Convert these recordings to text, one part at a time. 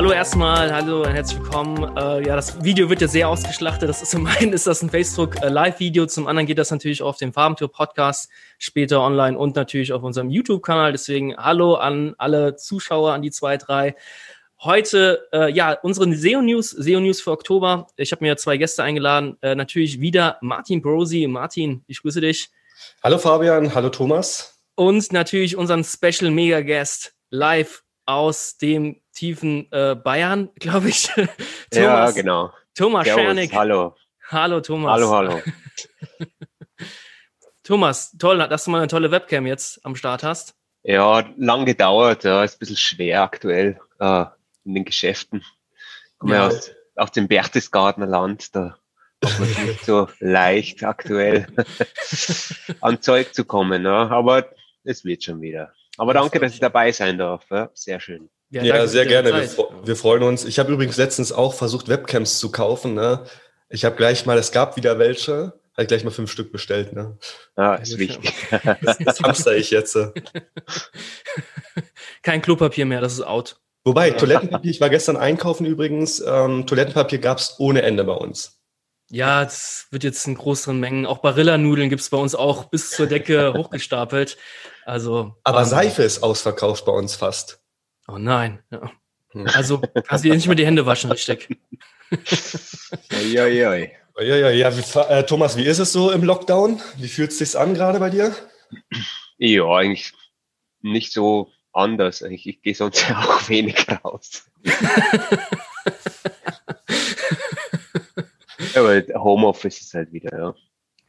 Hallo erstmal, hallo und herzlich willkommen. Äh, ja, das Video wird ja sehr ausgeschlachtet. Das ist zum einen ist das ein Facebook äh, Live-Video, zum anderen geht das natürlich auf dem Farbentour Podcast später online und natürlich auf unserem YouTube-Kanal. Deswegen hallo an alle Zuschauer, an die zwei, drei. Heute, äh, ja, unsere SEO News, SEO News für Oktober. Ich habe mir zwei Gäste eingeladen. Äh, natürlich wieder Martin Brosi. Martin, ich grüße dich. Hallo Fabian, hallo Thomas. Und natürlich unseren Special Mega Guest live aus dem tiefen äh, Bayern, glaube ich. Thomas, ja, genau. Thomas Servus, Schernig. Hallo. Hallo, Thomas. Hallo, hallo. Thomas, toll, dass du mal eine tolle Webcam jetzt am Start hast. Ja, lang gedauert, ja, ist ein bisschen schwer aktuell äh, in den Geschäften. Komme ja. aus, aus dem Berchtesgadener Land, da hat man nicht so leicht aktuell an Zeug zu kommen, ja. aber es wird schon wieder. Aber danke, dass ich dabei sein darf. Ja. Sehr schön. Ja, ja sehr gerne. Wir, wir, freuen uns. Ich habe übrigens letztens auch versucht, Webcams zu kaufen. Ne? Ich habe gleich mal, es gab wieder welche, habe gleich mal fünf Stück bestellt. Ne? Ja, ist wichtig. Das, das hamster ich jetzt. Kein Klopapier mehr, das ist out. Wobei, Toilettenpapier, ich war gestern einkaufen übrigens, ähm, Toilettenpapier gab es ohne Ende bei uns. Ja, es wird jetzt in größeren Mengen. Auch Barilla-Nudeln gibt es bei uns auch bis zur Decke hochgestapelt. Also. Aber Seife ist ausverkauft bei uns fast. Oh nein. Ja. Also kannst du dir nicht mehr die Hände waschen, richtig. ja, ja, ja, ja. Wie, äh, Thomas, wie ist es so im Lockdown? Wie fühlt es sich an gerade bei dir? Ja, eigentlich nicht so anders. Ich, ich gehe sonst auch wenig raus. Aber Homeoffice ist halt wieder, ja.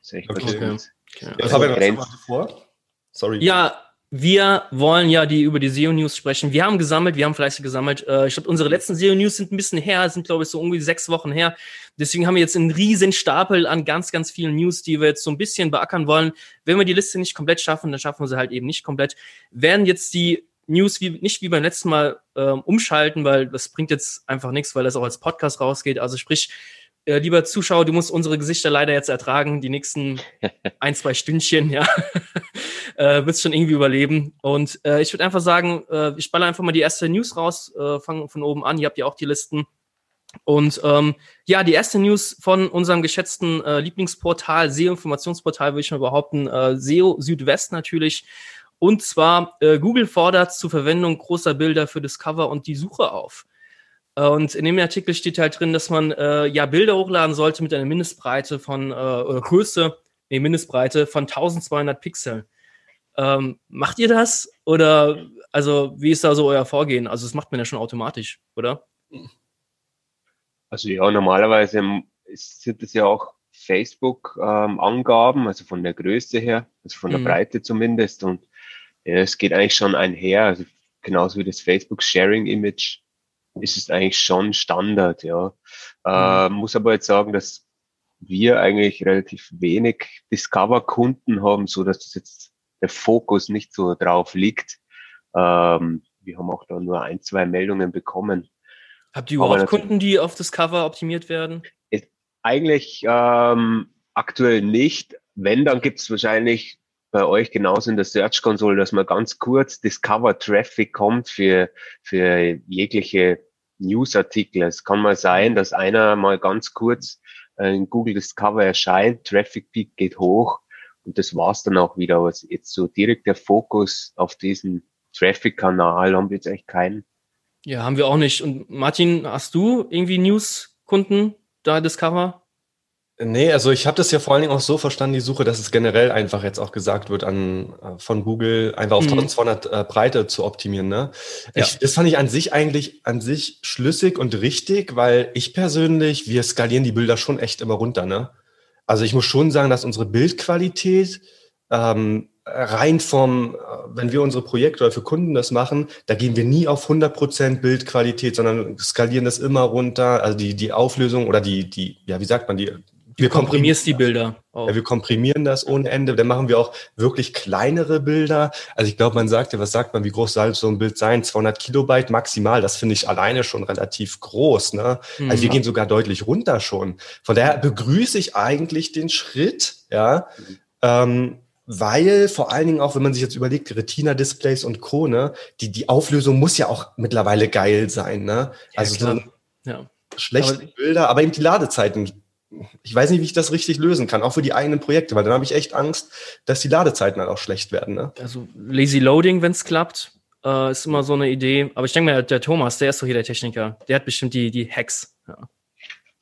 ist echt okay. okay. okay. Was haben wir noch vor? Sorry. Ja, wir wollen ja die über die SEO News sprechen. Wir haben gesammelt, wir haben fleißig gesammelt. Äh, ich glaube, unsere letzten SEO News sind ein bisschen her, sind glaube ich so irgendwie sechs Wochen her. Deswegen haben wir jetzt einen riesen Stapel an ganz, ganz vielen News, die wir jetzt so ein bisschen beackern wollen. Wenn wir die Liste nicht komplett schaffen, dann schaffen wir sie halt eben nicht komplett. Werden jetzt die News wie, nicht wie beim letzten Mal ähm, umschalten, weil das bringt jetzt einfach nichts, weil das auch als Podcast rausgeht. Also sprich, äh, lieber Zuschauer, du musst unsere Gesichter leider jetzt ertragen, die nächsten ein, zwei Stündchen, ja. Äh, wirst schon irgendwie überleben. Und äh, ich würde einfach sagen, äh, ich baller einfach mal die erste News raus, äh, fangen von oben an. Ihr habt ja auch die Listen. Und ähm, ja, die erste News von unserem geschätzten äh, Lieblingsportal, SEO-Informationsportal, würde ich mal behaupten, äh, SEO Südwest natürlich. Und zwar, äh, Google fordert zur Verwendung großer Bilder für Discover und die Suche auf. Äh, und in dem Artikel steht halt drin, dass man äh, ja Bilder hochladen sollte mit einer Mindestbreite von äh, oder Größe, nee, Mindestbreite von 1200 Pixeln. Ähm, macht ihr das? Oder also wie ist da so euer Vorgehen? Also das macht man ja schon automatisch, oder? Also ja, normalerweise sind es ja auch Facebook-Angaben, ähm, also von der Größe her, also von der mhm. Breite zumindest. Und ja, es geht eigentlich schon einher, also genauso wie das Facebook-Sharing-Image ist es eigentlich schon Standard, ja. Äh, mhm. muss aber jetzt sagen, dass wir eigentlich relativ wenig Discover-Kunden haben, so dass das jetzt der Fokus nicht so drauf liegt. Ähm, wir haben auch da nur ein, zwei Meldungen bekommen. Habt ihr überhaupt Kunden, die auf Discover optimiert werden? Eigentlich ähm, aktuell nicht. Wenn, dann gibt es wahrscheinlich bei euch genauso in der Search Console, dass man ganz kurz Discover Traffic kommt für, für jegliche Newsartikel. Es kann mal sein, dass einer mal ganz kurz in Google Discover erscheint, Traffic Peak geht hoch und das war's dann auch wieder. Aber jetzt so direkt der Fokus auf diesen Traffic-Kanal haben wir jetzt echt keinen. Ja, haben wir auch nicht. Und Martin, hast du irgendwie News-Kunden da Discover? Nee, also ich habe das ja vor allen Dingen auch so verstanden, die Suche, dass es generell einfach jetzt auch gesagt wird, an, äh, von Google einfach auf mhm. 1200 äh, Breite zu optimieren. Ne? Ja. Ich, das fand ich an sich eigentlich an sich schlüssig und richtig, weil ich persönlich, wir skalieren die Bilder schon echt immer runter. Ne? Also ich muss schon sagen, dass unsere Bildqualität ähm, rein vom, äh, wenn wir unsere Projekte oder für Kunden das machen, da gehen wir nie auf 100% Bildqualität, sondern skalieren das immer runter. Also die, die Auflösung oder die, die, ja, wie sagt man, die wir komprimierst die Bilder. Auch. Ja, wir komprimieren das ohne Ende. Dann machen wir auch wirklich kleinere Bilder. Also ich glaube, man sagt ja, was sagt man, wie groß soll so ein Bild sein? 200 Kilobyte maximal. Das finde ich alleine schon relativ groß. Ne? Mhm. Also wir gehen sogar deutlich runter schon. Von daher begrüße ich eigentlich den Schritt, ja. Mhm. Ähm, weil vor allen Dingen auch, wenn man sich jetzt überlegt, Retina-Displays und Co., ne, die, die Auflösung muss ja auch mittlerweile geil sein, ne? Also ja, so ja. schlechte aber, Bilder, aber eben die Ladezeiten. Ich weiß nicht, wie ich das richtig lösen kann, auch für die eigenen Projekte, weil dann habe ich echt Angst, dass die Ladezeiten halt auch schlecht werden. Ne? Also Lazy Loading, wenn es klappt, äh, ist immer so eine Idee. Aber ich denke mal, der Thomas, der ist doch hier der Techniker. Der hat bestimmt die, die Hacks. Ja.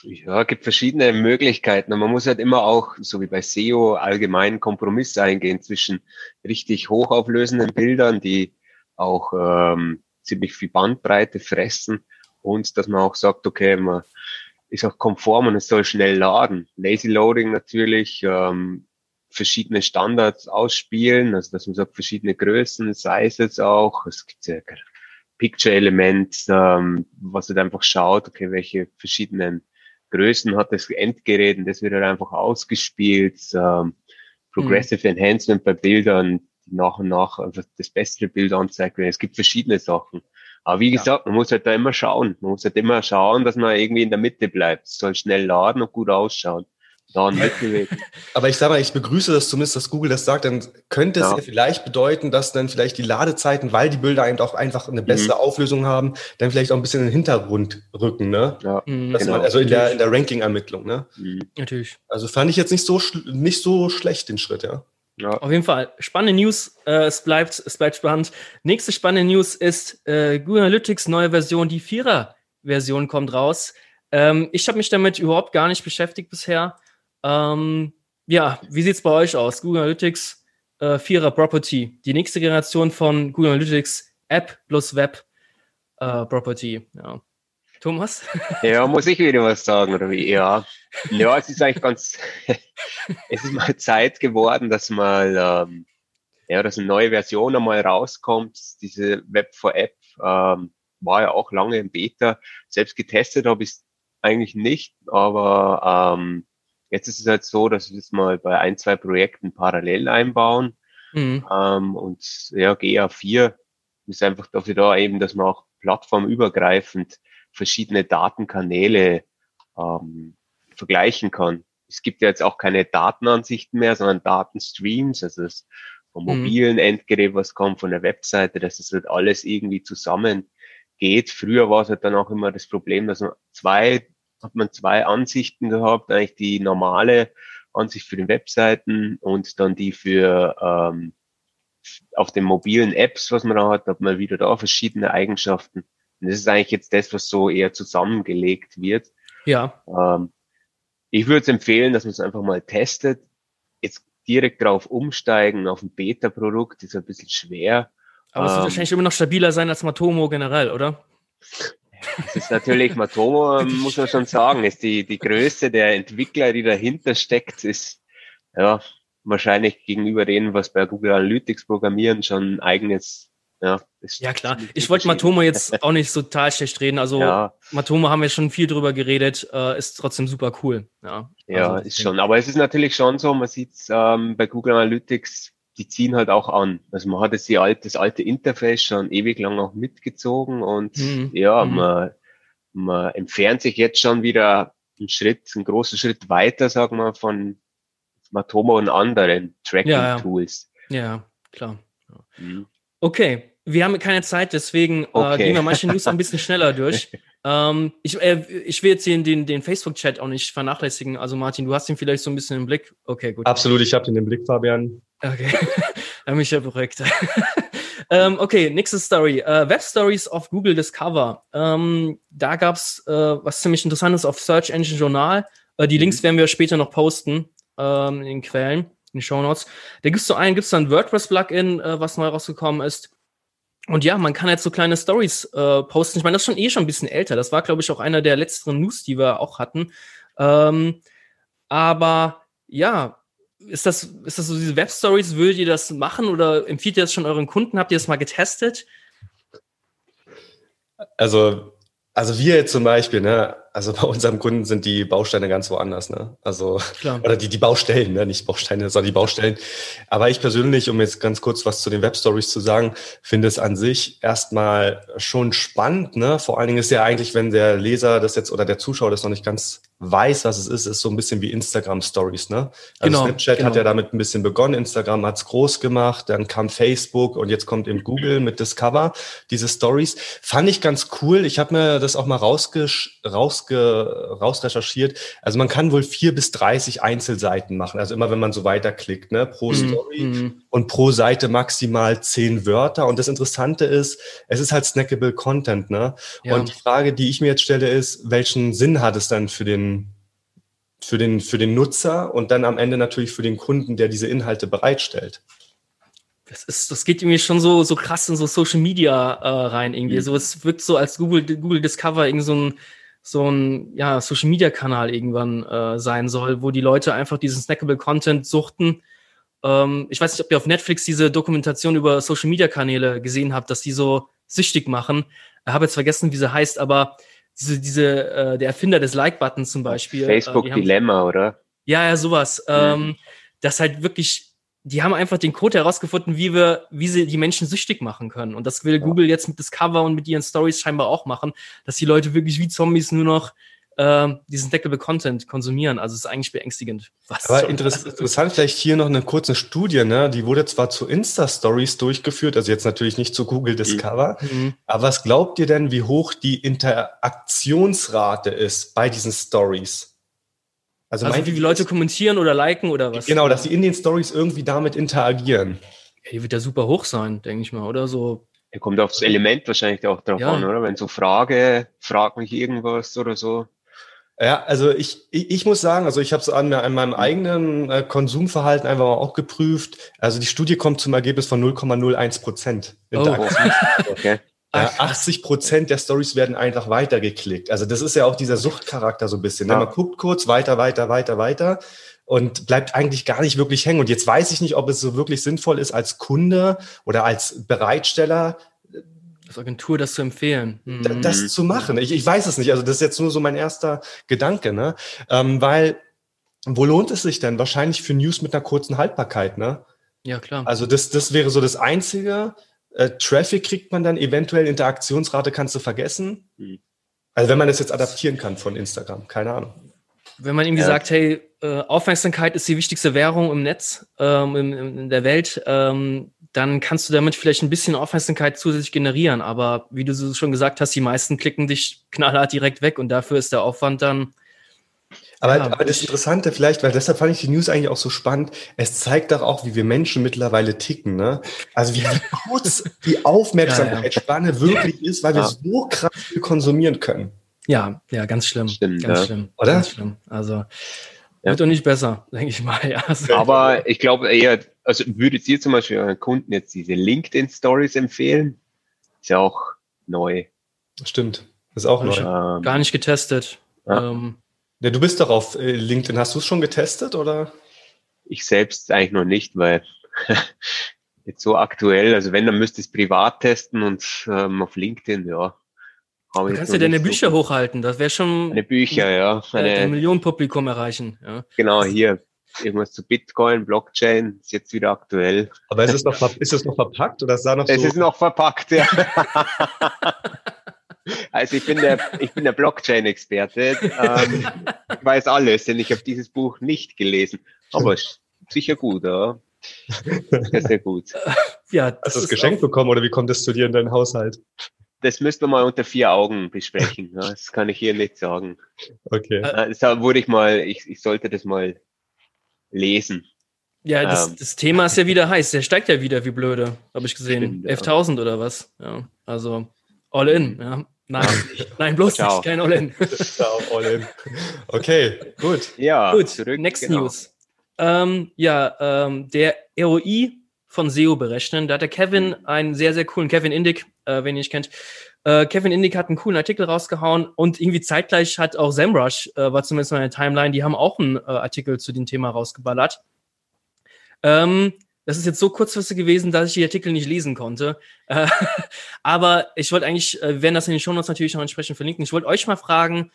Ja, gibt verschiedene Möglichkeiten. Und man muss halt immer auch, so wie bei SEO, allgemein Kompromisse eingehen zwischen richtig hochauflösenden Bildern, die auch ähm, ziemlich viel Bandbreite fressen und dass man auch sagt, okay, man ist auch konform und es soll schnell laden. Lazy Loading natürlich, ähm, verschiedene Standards ausspielen, also dass man sagt, verschiedene Größen, Sizes auch. Es gibt ja Picture-Element, ähm, was halt einfach schaut, okay, welche verschiedenen Größen hat das Endgerät und das wird halt einfach ausgespielt. Ähm, Progressive mhm. Enhancement bei Bildern, die nach und nach einfach das bessere Bild anzeigt. Es gibt verschiedene Sachen. Aber wie gesagt, man muss halt da immer schauen. Man muss halt immer schauen, dass man irgendwie in der Mitte bleibt. Es soll schnell laden und gut ausschauen daran mitbewegen. Aber ich sage mal, ich begrüße das zumindest, dass Google das sagt, dann könnte es ja. ja. vielleicht bedeuten, dass dann vielleicht die Ladezeiten, weil die Bilder eben auch einfach eine bessere mhm. Auflösung haben, dann vielleicht auch ein bisschen in den Hintergrund rücken, ne? Ja, mhm, genau. man, also in der, in der Ranking-Ermittlung, ne? Mhm. Natürlich. Also fand ich jetzt nicht so, nicht so schlecht, den Schritt, ja. Ja. Auf jeden Fall. Spannende News. Äh, es, bleibt, es bleibt spannend. Nächste spannende News ist äh, Google Analytics neue Version. Die Vierer-Version kommt raus. Ähm, ich habe mich damit überhaupt gar nicht beschäftigt bisher. Ähm, ja, wie sieht es bei euch aus? Google Analytics äh, Vierer Property, die nächste Generation von Google Analytics App plus Web äh, Property. Ja. Thomas? Ja, muss ich wieder was sagen, oder wie? Ja, ja es ist eigentlich ganz, es ist mal Zeit geworden, dass mal, ähm, ja, dass eine neue Version einmal rauskommt. Diese Web for App ähm, war ja auch lange im Beta. Selbst getestet habe ich es eigentlich nicht, aber ähm, Jetzt ist es halt so, dass wir das mal bei ein, zwei Projekten parallel einbauen. Mhm. Ähm, und ja, GA4 ist einfach dafür da eben, dass man auch plattformübergreifend verschiedene Datenkanäle ähm, vergleichen kann. Es gibt ja jetzt auch keine Datenansichten mehr, sondern Datenstreams, also das vom mhm. mobilen Endgerät, was kommt, von der Webseite, dass das halt alles irgendwie zusammen geht. Früher war es halt dann auch immer das Problem, dass man zwei hat man zwei Ansichten gehabt, eigentlich die normale Ansicht für die Webseiten und dann die für ähm, auf den mobilen Apps, was man da hat, hat man wieder da verschiedene Eigenschaften. Das ist eigentlich jetzt das, was so eher zusammengelegt wird. Ja. Ähm, ich würde es empfehlen, dass man es einfach mal testet. Jetzt direkt drauf umsteigen auf ein Beta-Produkt ist ein bisschen schwer. Aber es wird ähm, wahrscheinlich immer noch stabiler sein als Matomo generell, oder? Das ist natürlich, Matomo, muss man schon sagen, ist die, die Größe der Entwickler, die dahinter steckt, ist, ja, wahrscheinlich gegenüber denen, was bei Google Analytics programmieren, schon ein eigenes ja, ja klar. Ich wollte Matomo jetzt auch nicht so total schlecht reden. Also ja. Matomo haben wir schon viel drüber geredet, äh, ist trotzdem super cool. Ja, ja also, ist schon. Aber es ist natürlich schon so, man sieht ähm, bei Google Analytics, die ziehen halt auch an. Also man hat jetzt die alte, das alte Interface schon ewig lang auch mitgezogen und mhm. ja, mhm. man, man entfernt sich jetzt schon wieder einen Schritt, einen großen Schritt weiter, sagen wir, von Matomo und anderen Tracking-Tools. Ja, ja. ja, klar. Mhm. Okay, wir haben keine Zeit, deswegen okay. äh, gehen wir manche News ein bisschen schneller durch. Ähm, ich, äh, ich will jetzt den, den, den Facebook-Chat auch nicht vernachlässigen. Also Martin, du hast ihn vielleicht so ein bisschen im Blick. Okay, gut. Absolut, ich habe den im Blick, Fabian. Okay, dann bin ich ja beruhigt. ähm, okay, nächste Story. Äh, Web Stories of Google Discover. Ähm, da gab's äh, was ziemlich Interessantes auf Search Engine Journal. Äh, die Links mhm. werden wir später noch posten ähm, in den Quellen, in den Show Notes. Da gibt's so einen, gibt's da ein WordPress-Plugin, äh, was neu rausgekommen ist. Und ja, man kann jetzt so kleine Stories äh, posten. Ich meine, das ist schon eh schon ein bisschen älter. Das war, glaube ich, auch einer der letzten News, die wir auch hatten. Ähm, aber ja, ist das, ist das so diese Web-Stories? Würdet ihr das machen oder empfiehlt ihr das schon euren Kunden? Habt ihr das mal getestet? Also, also wir jetzt zum Beispiel, ne, also bei unserem Kunden sind die Bausteine ganz woanders, ne? Also, Klar. oder die, die Baustellen, ne? nicht Bausteine, sondern die Baustellen. Aber ich persönlich, um jetzt ganz kurz was zu den Webstories zu sagen, finde es an sich erstmal schon spannend, ne? Vor allen Dingen ist ja eigentlich, wenn der Leser das jetzt oder der Zuschauer das noch nicht ganz weiß, was es ist, ist so ein bisschen wie Instagram Stories, ne? Also genau, Snapchat genau. hat ja damit ein bisschen begonnen, Instagram hat's groß gemacht, dann kam Facebook und jetzt kommt eben Google mit Discover, diese Stories. Fand ich ganz cool. Ich habe mir das auch mal rausgesch rausge rausrecherchiert. Also man kann wohl vier bis dreißig Einzelseiten machen, also immer wenn man so weiterklickt, ne? Pro mhm. Story mhm. und pro Seite maximal zehn Wörter. Und das Interessante ist, es ist halt snackable Content, ne? Ja. Und die Frage, die ich mir jetzt stelle, ist, welchen Sinn hat es dann für den für den, für den Nutzer und dann am Ende natürlich für den Kunden, der diese Inhalte bereitstellt. Das ist, das geht irgendwie schon so, so krass in so Social Media äh, rein irgendwie. Mhm. So, es wirkt so als Google, Google Discover irgend so ein, so ein, ja, Social Media Kanal irgendwann äh, sein soll, wo die Leute einfach diesen snackable Content suchten. Ähm, ich weiß nicht, ob ihr auf Netflix diese Dokumentation über Social Media Kanäle gesehen habt, dass die so süchtig machen. Ich habe jetzt vergessen, wie sie heißt, aber diese, diese, äh, der Erfinder des Like-Buttons zum Beispiel. Facebook äh, Dilemma, oder? Ja, ja, sowas. Mhm. Ähm, das halt wirklich, die haben einfach den Code herausgefunden, wie wir, wie sie die Menschen süchtig machen können. Und das will ja. Google jetzt mit Discover und mit ihren Stories scheinbar auch machen, dass die Leute wirklich wie Zombies nur noch äh, diesen Deckable Content konsumieren. Also es ist eigentlich beängstigend. Was Aber interess interessant vielleicht hier noch eine kurze Studie, ne? Die wurde zwar zu Insta-Stories durchgeführt, also jetzt natürlich nicht zu Google Discover, mhm. aber was glaubt ihr denn, wie hoch die Interaktionsrate ist bei diesen Stories? Also, also wie viele Leute kommentieren oder liken oder was? Genau, dass sie in den Stories irgendwie damit interagieren. Ja, die wird ja super hoch sein, denke ich mal, oder so. Er kommt aufs Element wahrscheinlich auch drauf ja. an, oder? Wenn so Frage, frag mich irgendwas oder so. Ja, also ich, ich, ich muss sagen, also ich habe es an, an meinem eigenen äh, Konsumverhalten einfach mal auch geprüft. Also die Studie kommt zum Ergebnis von 0,01 Prozent. Oh. okay. Ja, 80 Prozent der Stories werden einfach weitergeklickt. Also das ist ja auch dieser Suchtcharakter so ein bisschen. Ne? Man guckt kurz weiter, weiter, weiter, weiter und bleibt eigentlich gar nicht wirklich hängen. Und jetzt weiß ich nicht, ob es so wirklich sinnvoll ist, als Kunde oder als Bereitsteller als Agentur das zu empfehlen. Mhm. Das zu machen. Ich, ich weiß es nicht. Also das ist jetzt nur so mein erster Gedanke, ne? Ähm, weil, wo lohnt es sich denn? Wahrscheinlich für News mit einer kurzen Haltbarkeit, ne? Ja, klar. Also das, das wäre so das Einzige. Äh, Traffic kriegt man dann eventuell, Interaktionsrate kannst du vergessen. Mhm. Also wenn man das jetzt adaptieren kann von Instagram, keine Ahnung. Wenn man irgendwie ja. sagt, hey, äh, Aufmerksamkeit ist die wichtigste Währung im Netz, ähm, in, in der Welt, ähm, dann kannst du damit vielleicht ein bisschen Aufmerksamkeit zusätzlich generieren. Aber wie du so schon gesagt hast, die meisten klicken dich knallhart direkt weg und dafür ist der Aufwand dann. Aber, ja, aber das Interessante vielleicht, weil deshalb fand ich die News eigentlich auch so spannend, es zeigt doch auch, wie wir Menschen mittlerweile ticken. Ne? Also wie kurz die Aufmerksamkeitsspanne ja, ja. wirklich ist, weil wir so krass viel konsumieren können. Ja, ja, ganz schlimm. Stimmt, ganz schlimm. Oder? Ganz schlimm. Also ja. Wird doch nicht besser, denke ich mal. Ja. Aber ich glaube eher, also würdet ihr zum Beispiel euren Kunden jetzt diese LinkedIn Stories empfehlen? Ist ja auch neu. Stimmt, ist auch neu. Ähm, gar nicht getestet. Ja. Ähm, ja, du bist doch auf äh, LinkedIn. Hast du es schon getestet oder? Ich selbst eigentlich noch nicht, weil jetzt so aktuell, also wenn, dann müsste ich es privat testen und ähm, auf LinkedIn, ja, du kannst ja deine Bücher so hochhalten, das wäre schon. Meine Bücher, ja. Meine, ein Millionenpublikum erreichen. Ja. Genau, hier. Irgendwas zu Bitcoin, Blockchain, ist jetzt wieder aktuell. Aber ist es noch, ist es noch verpackt oder ist da noch so? Es ist noch verpackt, ja. also ich bin der, ich bin der Blockchain-Experte. Ähm, ich weiß alles, denn ich habe dieses Buch nicht gelesen. Aber sicher gut, ja. Sehr, sehr gut. Ja, Hast du es geschenkt bekommen oder wie kommt es zu dir in deinen Haushalt? das müssen wir mal unter vier Augen besprechen. Das kann ich hier nicht sagen. Okay. Da wurde ich mal, ich, ich sollte das mal lesen. Ja, das, ähm. das Thema ist ja wieder heiß. Der steigt ja wieder wie blöde, habe ich gesehen. 11.000 ja. oder was? Ja, also all in. Ja. Nein, nein, bloß Ciao. nicht, kein all in. Ciao, all in. Okay, gut. Ja, gut. Zurück, Next genau. News. Ähm, ja, ähm, der ROI von SEO berechnen. Da hat der Kevin mhm. einen sehr, sehr coolen, Kevin Indig, äh, wenn ihr nicht kennt. Äh, Kevin Indig hat einen coolen Artikel rausgehauen und irgendwie zeitgleich hat auch SEMrush, äh, war zumindest meine Timeline, die haben auch einen äh, Artikel zu dem Thema rausgeballert. Ähm, das ist jetzt so kurzfristig gewesen, dass ich die Artikel nicht lesen konnte. Äh, aber ich wollte eigentlich, äh, wir werden das in den Shownotes natürlich noch entsprechend verlinken. Ich wollte euch mal fragen,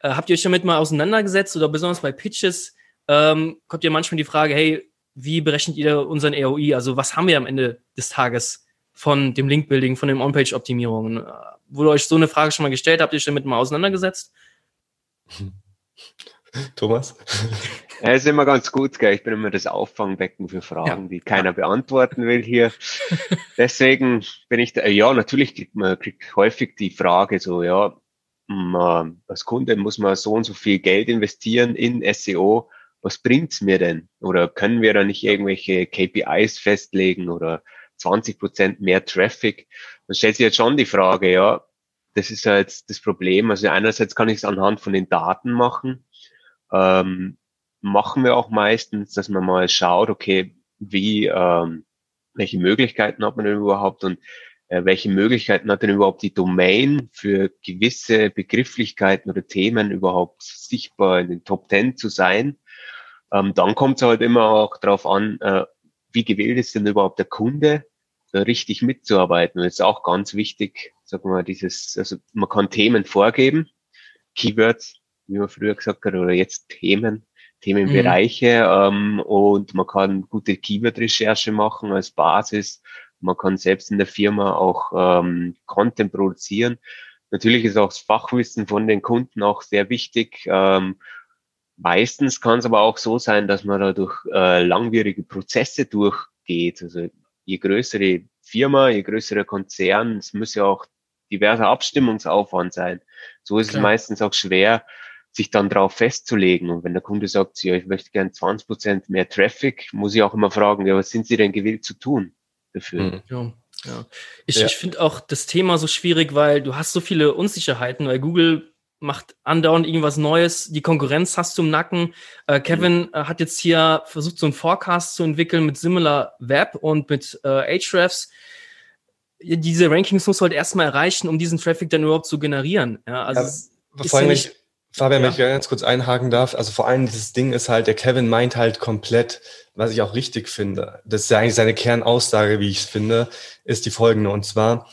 Äh, habt ihr euch damit mal auseinandergesetzt oder besonders bei Pitches ähm, kommt ja manchmal die Frage, hey, wie berechnet ihr unseren ROI? Also was haben wir am Ende des Tages von dem Link-Building, von den On-Page-Optimierungen? Wurde euch so eine Frage schon mal gestellt? Habt ihr euch damit mal auseinandergesetzt? Thomas? Ja, ist immer ganz gut, gell? Ich bin immer das Auffangbecken für Fragen, ja. die keiner beantworten will hier. Deswegen bin ich da, ja, natürlich kriegt man kriegt häufig die Frage so, ja, man, als Kunde muss man so und so viel Geld investieren in SEO. Was bringt's mir denn? Oder können wir da nicht irgendwelche KPIs festlegen oder 20 Prozent mehr Traffic? Dann stellt sich jetzt schon die Frage, ja, das ist ja jetzt das Problem. Also einerseits kann ich es anhand von den Daten machen. Ähm, machen wir auch meistens, dass man mal schaut, okay, wie, ähm, welche Möglichkeiten hat man denn überhaupt und äh, welche Möglichkeiten hat denn überhaupt die Domain für gewisse Begrifflichkeiten oder Themen überhaupt sichtbar in den Top Ten zu sein. Ähm, dann kommt es halt immer auch darauf an, äh, wie gewählt ist denn überhaupt der Kunde, da richtig mitzuarbeiten. Und das ist auch ganz wichtig, sagen wir mal, dieses, also man kann Themen vorgeben, Keywords, wie man früher gesagt hat, oder jetzt Themen, Themenbereiche, mhm. ähm, und man kann gute Keyword-Recherche machen als Basis man kann selbst in der Firma auch ähm, Content produzieren. Natürlich ist auch das Fachwissen von den Kunden auch sehr wichtig. Ähm, meistens kann es aber auch so sein, dass man da durch äh, langwierige Prozesse durchgeht. Also je größere Firma, je größerer Konzern, es muss ja auch diverser Abstimmungsaufwand sein. So ist Klar. es meistens auch schwer, sich dann darauf festzulegen. Und wenn der Kunde sagt, ja, ich möchte gern 20 Prozent mehr Traffic, muss ich auch immer fragen, ja, was sind Sie denn gewillt zu tun? dafür. Mhm. Ja. Ja. Ich, ja. ich finde auch das Thema so schwierig, weil du hast so viele Unsicherheiten, weil Google macht andauernd irgendwas Neues, die Konkurrenz hast du im Nacken. Äh, Kevin mhm. äh, hat jetzt hier versucht, so einen Forecast zu entwickeln mit Similar Web und mit äh, Ahrefs. Diese Rankings muss du halt erstmal erreichen, um diesen Traffic dann überhaupt zu generieren. Ja, also ja, vor allem, ja Fabian, ja. wenn ich ganz kurz einhaken darf, also vor allem dieses Ding ist halt, der Kevin meint halt komplett, was ich auch richtig finde, das ist ja eigentlich seine Kernaussage, wie ich es finde, ist die folgende. Und zwar,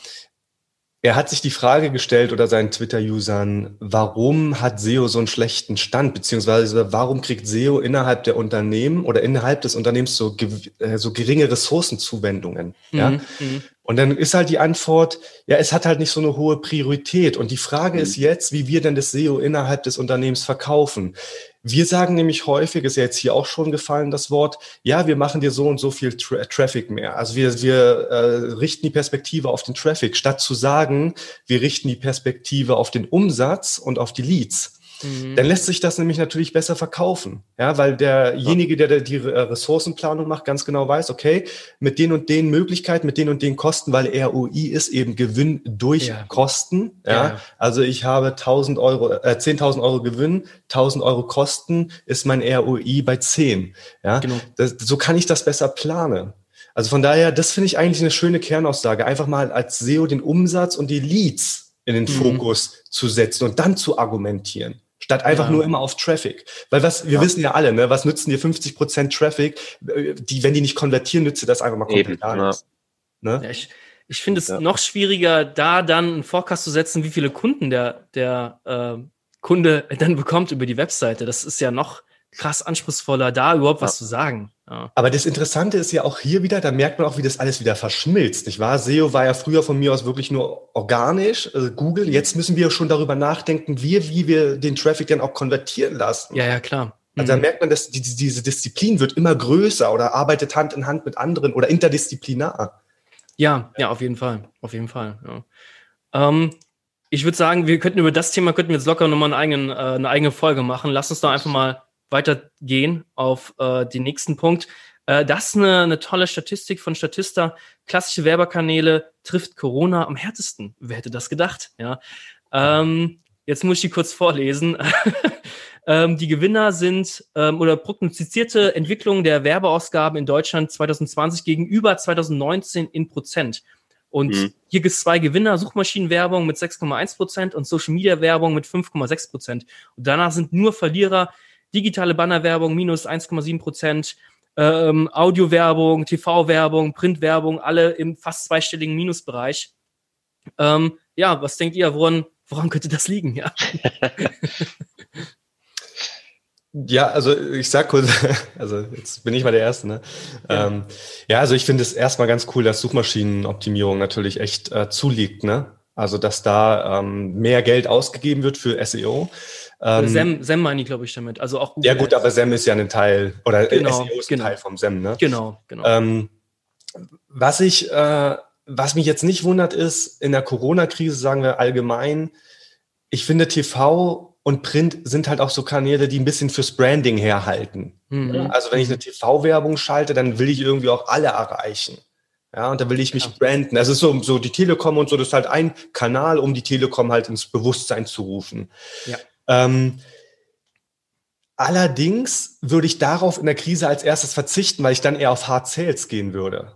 er hat sich die Frage gestellt oder seinen Twitter-Usern, warum hat SEO so einen schlechten Stand, beziehungsweise warum kriegt SEO innerhalb der Unternehmen oder innerhalb des Unternehmens so, äh, so geringe Ressourcenzuwendungen? Mhm. Ja? Mhm. Und dann ist halt die Antwort, ja, es hat halt nicht so eine hohe Priorität. Und die Frage mhm. ist jetzt, wie wir denn das SEO innerhalb des Unternehmens verkaufen. Wir sagen nämlich häufig, ist ja jetzt hier auch schon gefallen, das Wort, ja, wir machen dir so und so viel Tra Traffic mehr. Also wir, wir äh, richten die Perspektive auf den Traffic, statt zu sagen, wir richten die Perspektive auf den Umsatz und auf die Leads. Mhm. Dann lässt sich das nämlich natürlich besser verkaufen. Ja, weil derjenige, der die äh, Ressourcenplanung macht, ganz genau weiß, okay, mit den und den Möglichkeiten, mit den und den Kosten, weil ROI ist eben Gewinn durch ja. Kosten. Ja, ja, also ich habe 1000 Euro, äh, 10.000 Euro Gewinn, 1000 Euro Kosten ist mein ROI bei 10. Ja, genau. Das, so kann ich das besser planen. Also von daher, das finde ich eigentlich eine schöne Kernaussage. Einfach mal als SEO den Umsatz und die Leads in den mhm. Fokus zu setzen und dann zu argumentieren statt einfach ja. nur immer auf Traffic. Weil was, wir ja. wissen ja alle, ne, was nützen dir 50 Prozent Traffic, die, wenn die nicht konvertieren, nützt dir das einfach mal komplett gar nichts. Ne? Ja, ich ich finde es noch schwieriger, da dann einen Forecast zu setzen, wie viele Kunden der, der äh, Kunde dann bekommt über die Webseite. Das ist ja noch krass anspruchsvoller, da überhaupt was zu sagen. Ja. Aber das Interessante ist ja auch hier wieder, da merkt man auch, wie das alles wieder verschmilzt, nicht wahr? SEO war ja früher von mir aus wirklich nur organisch, also Google. Jetzt müssen wir schon darüber nachdenken, wie, wie wir den Traffic dann auch konvertieren lassen. Ja, ja, klar. Also da mhm. merkt man, dass die, diese Disziplin wird immer größer oder arbeitet Hand in Hand mit anderen oder interdisziplinar. Ja, ja, auf jeden Fall. Auf jeden Fall. Ja. Ähm, ich würde sagen, wir könnten über das Thema könnten wir jetzt locker nochmal einen eigenen, äh, eine eigene Folge machen. Lass uns doch einfach mal weitergehen auf äh, den nächsten Punkt. Äh, das ist eine, eine tolle Statistik von Statista. Klassische Werbekanäle trifft Corona am härtesten. Wer hätte das gedacht? Ja. Ähm, jetzt muss ich die kurz vorlesen. ähm, die Gewinner sind ähm, oder prognostizierte Entwicklung der Werbeausgaben in Deutschland 2020 gegenüber 2019 in Prozent. Und mhm. hier gibt es zwei Gewinner, Suchmaschinenwerbung mit 6,1 Prozent und Social Media Werbung mit 5,6 Prozent. Und danach sind nur Verlierer digitale Bannerwerbung minus 1,7 Prozent, ähm, Audiowerbung, TV-Werbung, Printwerbung, alle im fast zweistelligen Minusbereich. Ähm, ja, was denkt ihr, woran woran könnte das liegen? Ja. Ja, also ich sag kurz, also jetzt bin ich mal der Erste. Ne? Ja, ähm, ja also ich finde es erstmal ganz cool, dass Suchmaschinenoptimierung natürlich echt äh, zuliegt. Ne? Also dass da ähm, mehr Geld ausgegeben wird für SEO. Ähm, SEM, SEM meine ich, glaube ich, damit. Also auch Google ja gut, aber SEM ist ja ein Teil, oder genau, SEO ist genau. ein Teil vom SEM. Ne? Genau, genau. Ähm, was ich, äh, was mich jetzt nicht wundert ist, in der Corona-Krise sagen wir allgemein, ich finde TV und Print sind halt auch so Kanäle, die ein bisschen fürs Branding herhalten. Mhm. Also wenn ich eine TV-Werbung schalte, dann will ich irgendwie auch alle erreichen. Ja, und da will ich mich ja. branden. Das ist so, so die Telekom und so, das ist halt ein Kanal, um die Telekom halt ins Bewusstsein zu rufen. Ja. Ähm, allerdings würde ich darauf in der Krise als erstes verzichten, weil ich dann eher auf Hard Sales gehen würde.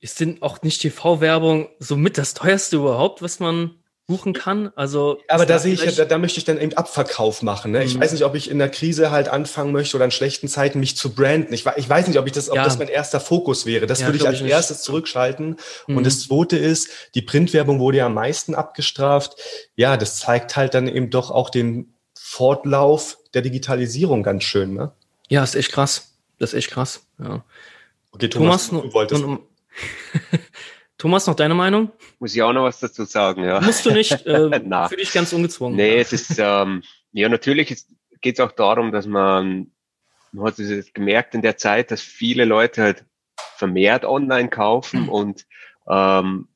Ist denn auch nicht TV-Werbung somit das teuerste überhaupt, was man buchen kann. Also aber da sehe ich, da, da, möchte ich dann eben Abverkauf machen. Ne? Mhm. Ich weiß nicht, ob ich in der Krise halt anfangen möchte oder in schlechten Zeiten mich zu branden. Ich, ich weiß nicht, ob ich das, ob ja. das mein erster Fokus wäre. Das ja, würde ich als ich erstes zurückschalten. Mhm. Und das Zweite ist, die Printwerbung wurde ja am meisten abgestraft. Ja, das zeigt halt dann eben doch auch den Fortlauf der Digitalisierung ganz schön. Ne? Ja, ist echt krass. Das ist echt krass. Ja. Okay, Thomas, Thomas du wolltest. Thomas, noch deine Meinung? Muss ich auch noch was dazu sagen, ja. Musst du nicht, äh, für dich ganz ungezwungen. Nee, es ist, ähm, ja, natürlich geht es auch darum, dass man, man hat es gemerkt in der Zeit, dass viele Leute halt vermehrt online kaufen mhm. und ähm,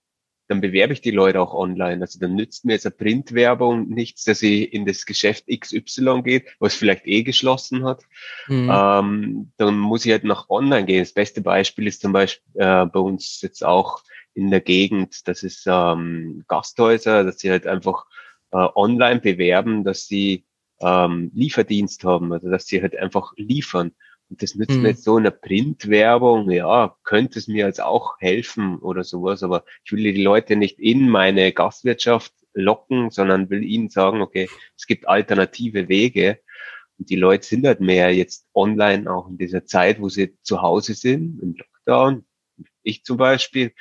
dann bewerbe ich die Leute auch online. Also dann nützt mir jetzt eine Printwerbung nichts, dass sie in das Geschäft XY geht, was vielleicht eh geschlossen hat. Mhm. Ähm, dann muss ich halt nach online gehen. Das beste Beispiel ist zum Beispiel äh, bei uns jetzt auch in der Gegend. Das ist ähm, Gasthäuser, dass sie halt einfach äh, online bewerben, dass sie ähm, Lieferdienst haben, also dass sie halt einfach liefern. Und das nützt mhm. mir jetzt so eine Printwerbung, ja, könnte es mir jetzt auch helfen oder sowas, aber ich will die Leute nicht in meine Gastwirtschaft locken, sondern will ihnen sagen, okay, es gibt alternative Wege. Und die Leute sind halt mehr jetzt online, auch in dieser Zeit, wo sie zu Hause sind, im Lockdown. Ich zum Beispiel.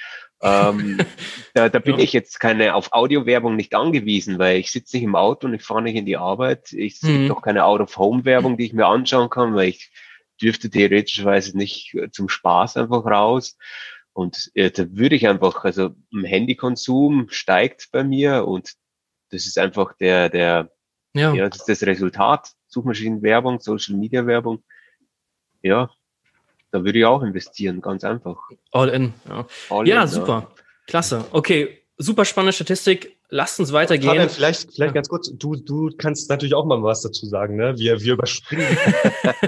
Ähm, da, da bin ja. ich jetzt keine auf Audiowerbung nicht angewiesen, weil ich sitze nicht im Auto und ich fahre nicht in die Arbeit. Ich, mhm. gibt auch keine Out-of-Home-Werbung, die ich mir anschauen kann, weil ich dürfte theoretischerweise nicht zum Spaß einfach raus. Und äh, da würde ich einfach, also Handykonsum steigt bei mir und das ist einfach der, der, ja, ja das ist das Resultat. Suchmaschinenwerbung, Social Media Werbung. Ja, da würde ich auch investieren, ganz einfach. All in, ja. All ja, in, super. Ja. Klasse. Okay, super spannende Statistik. Lasst uns weitergehen. Fabian, vielleicht, vielleicht ganz kurz, du, du kannst natürlich auch mal was dazu sagen, ne? Wir, wir überspringen.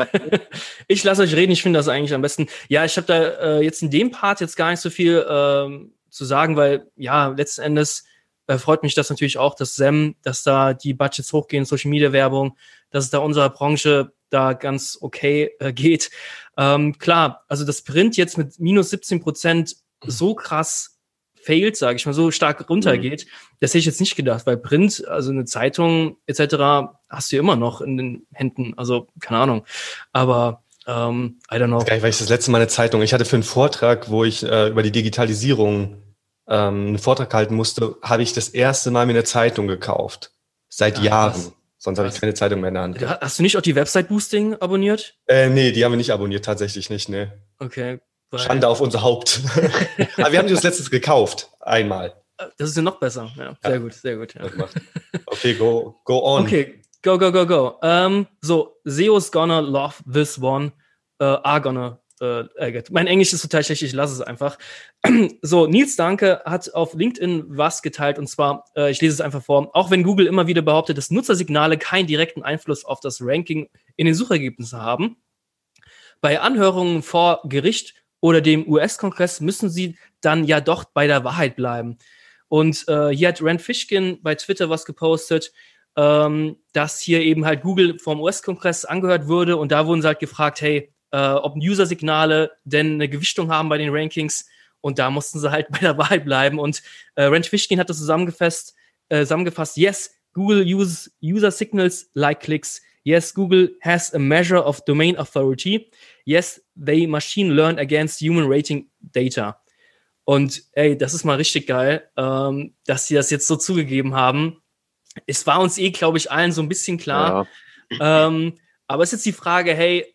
ich lasse euch reden, ich finde das eigentlich am besten. Ja, ich habe da äh, jetzt in dem Part jetzt gar nicht so viel ähm, zu sagen, weil ja, letzten Endes äh, freut mich das natürlich auch, dass SEM, dass da die Budgets hochgehen, Social Media Werbung, dass es da unserer Branche da ganz okay äh, geht. Ähm, klar, also das Print jetzt mit minus 17 Prozent so krass failt, sage ich mal, so stark runtergeht, mhm. das hätte ich jetzt nicht gedacht, weil Print, also eine Zeitung etc., hast du ja immer noch in den Händen, also keine Ahnung. Aber ähm, I don't know. Geil, weil ich das letzte Mal eine Zeitung, ich hatte für einen Vortrag, wo ich äh, über die Digitalisierung ähm, einen Vortrag halten musste, habe ich das erste Mal mir eine Zeitung gekauft. Seit ja, Jahren. Was? Sonst habe ich keine Zeitung mehr in der Hand. Hast du nicht auch die Website Boosting abonniert? Äh, nee, die haben wir nicht abonniert, tatsächlich nicht, nee. Okay. Schande auf unser Haupt. Aber wir haben die das letztes gekauft. Einmal. Das ist ja noch besser. Ja, sehr ja. gut, sehr gut. Ja. Okay, go, go on. Okay, go, go, go, go. Um, so, SEO's gonna love this one. Uh, are gonna äh mein Englisch ist total schlecht, ich lasse es einfach. so, Nils Danke hat auf LinkedIn was geteilt und zwar, äh, ich lese es einfach vor, auch wenn Google immer wieder behauptet, dass Nutzersignale keinen direkten Einfluss auf das Ranking in den Suchergebnissen haben, bei Anhörungen vor Gericht oder dem US-Kongress müssen sie dann ja doch bei der Wahrheit bleiben. Und äh, hier hat Rand Fishkin bei Twitter was gepostet, ähm, dass hier eben halt Google vom US-Kongress angehört würde und da wurden sie halt gefragt, hey, äh, ob User-Signale denn eine Gewichtung haben bei den Rankings. Und da mussten sie halt bei der Wahl bleiben. Und äh, Rand Fishkin hat das zusammengefasst, äh, zusammengefasst, yes, Google uses user signals like clicks. Yes, Google has a measure of domain authority. Yes, they machine learn against human rating data. Und ey, das ist mal richtig geil, ähm, dass sie das jetzt so zugegeben haben. es war uns eh, glaube ich, allen so ein bisschen klar. Ja. Ähm, aber es ist jetzt die Frage, hey,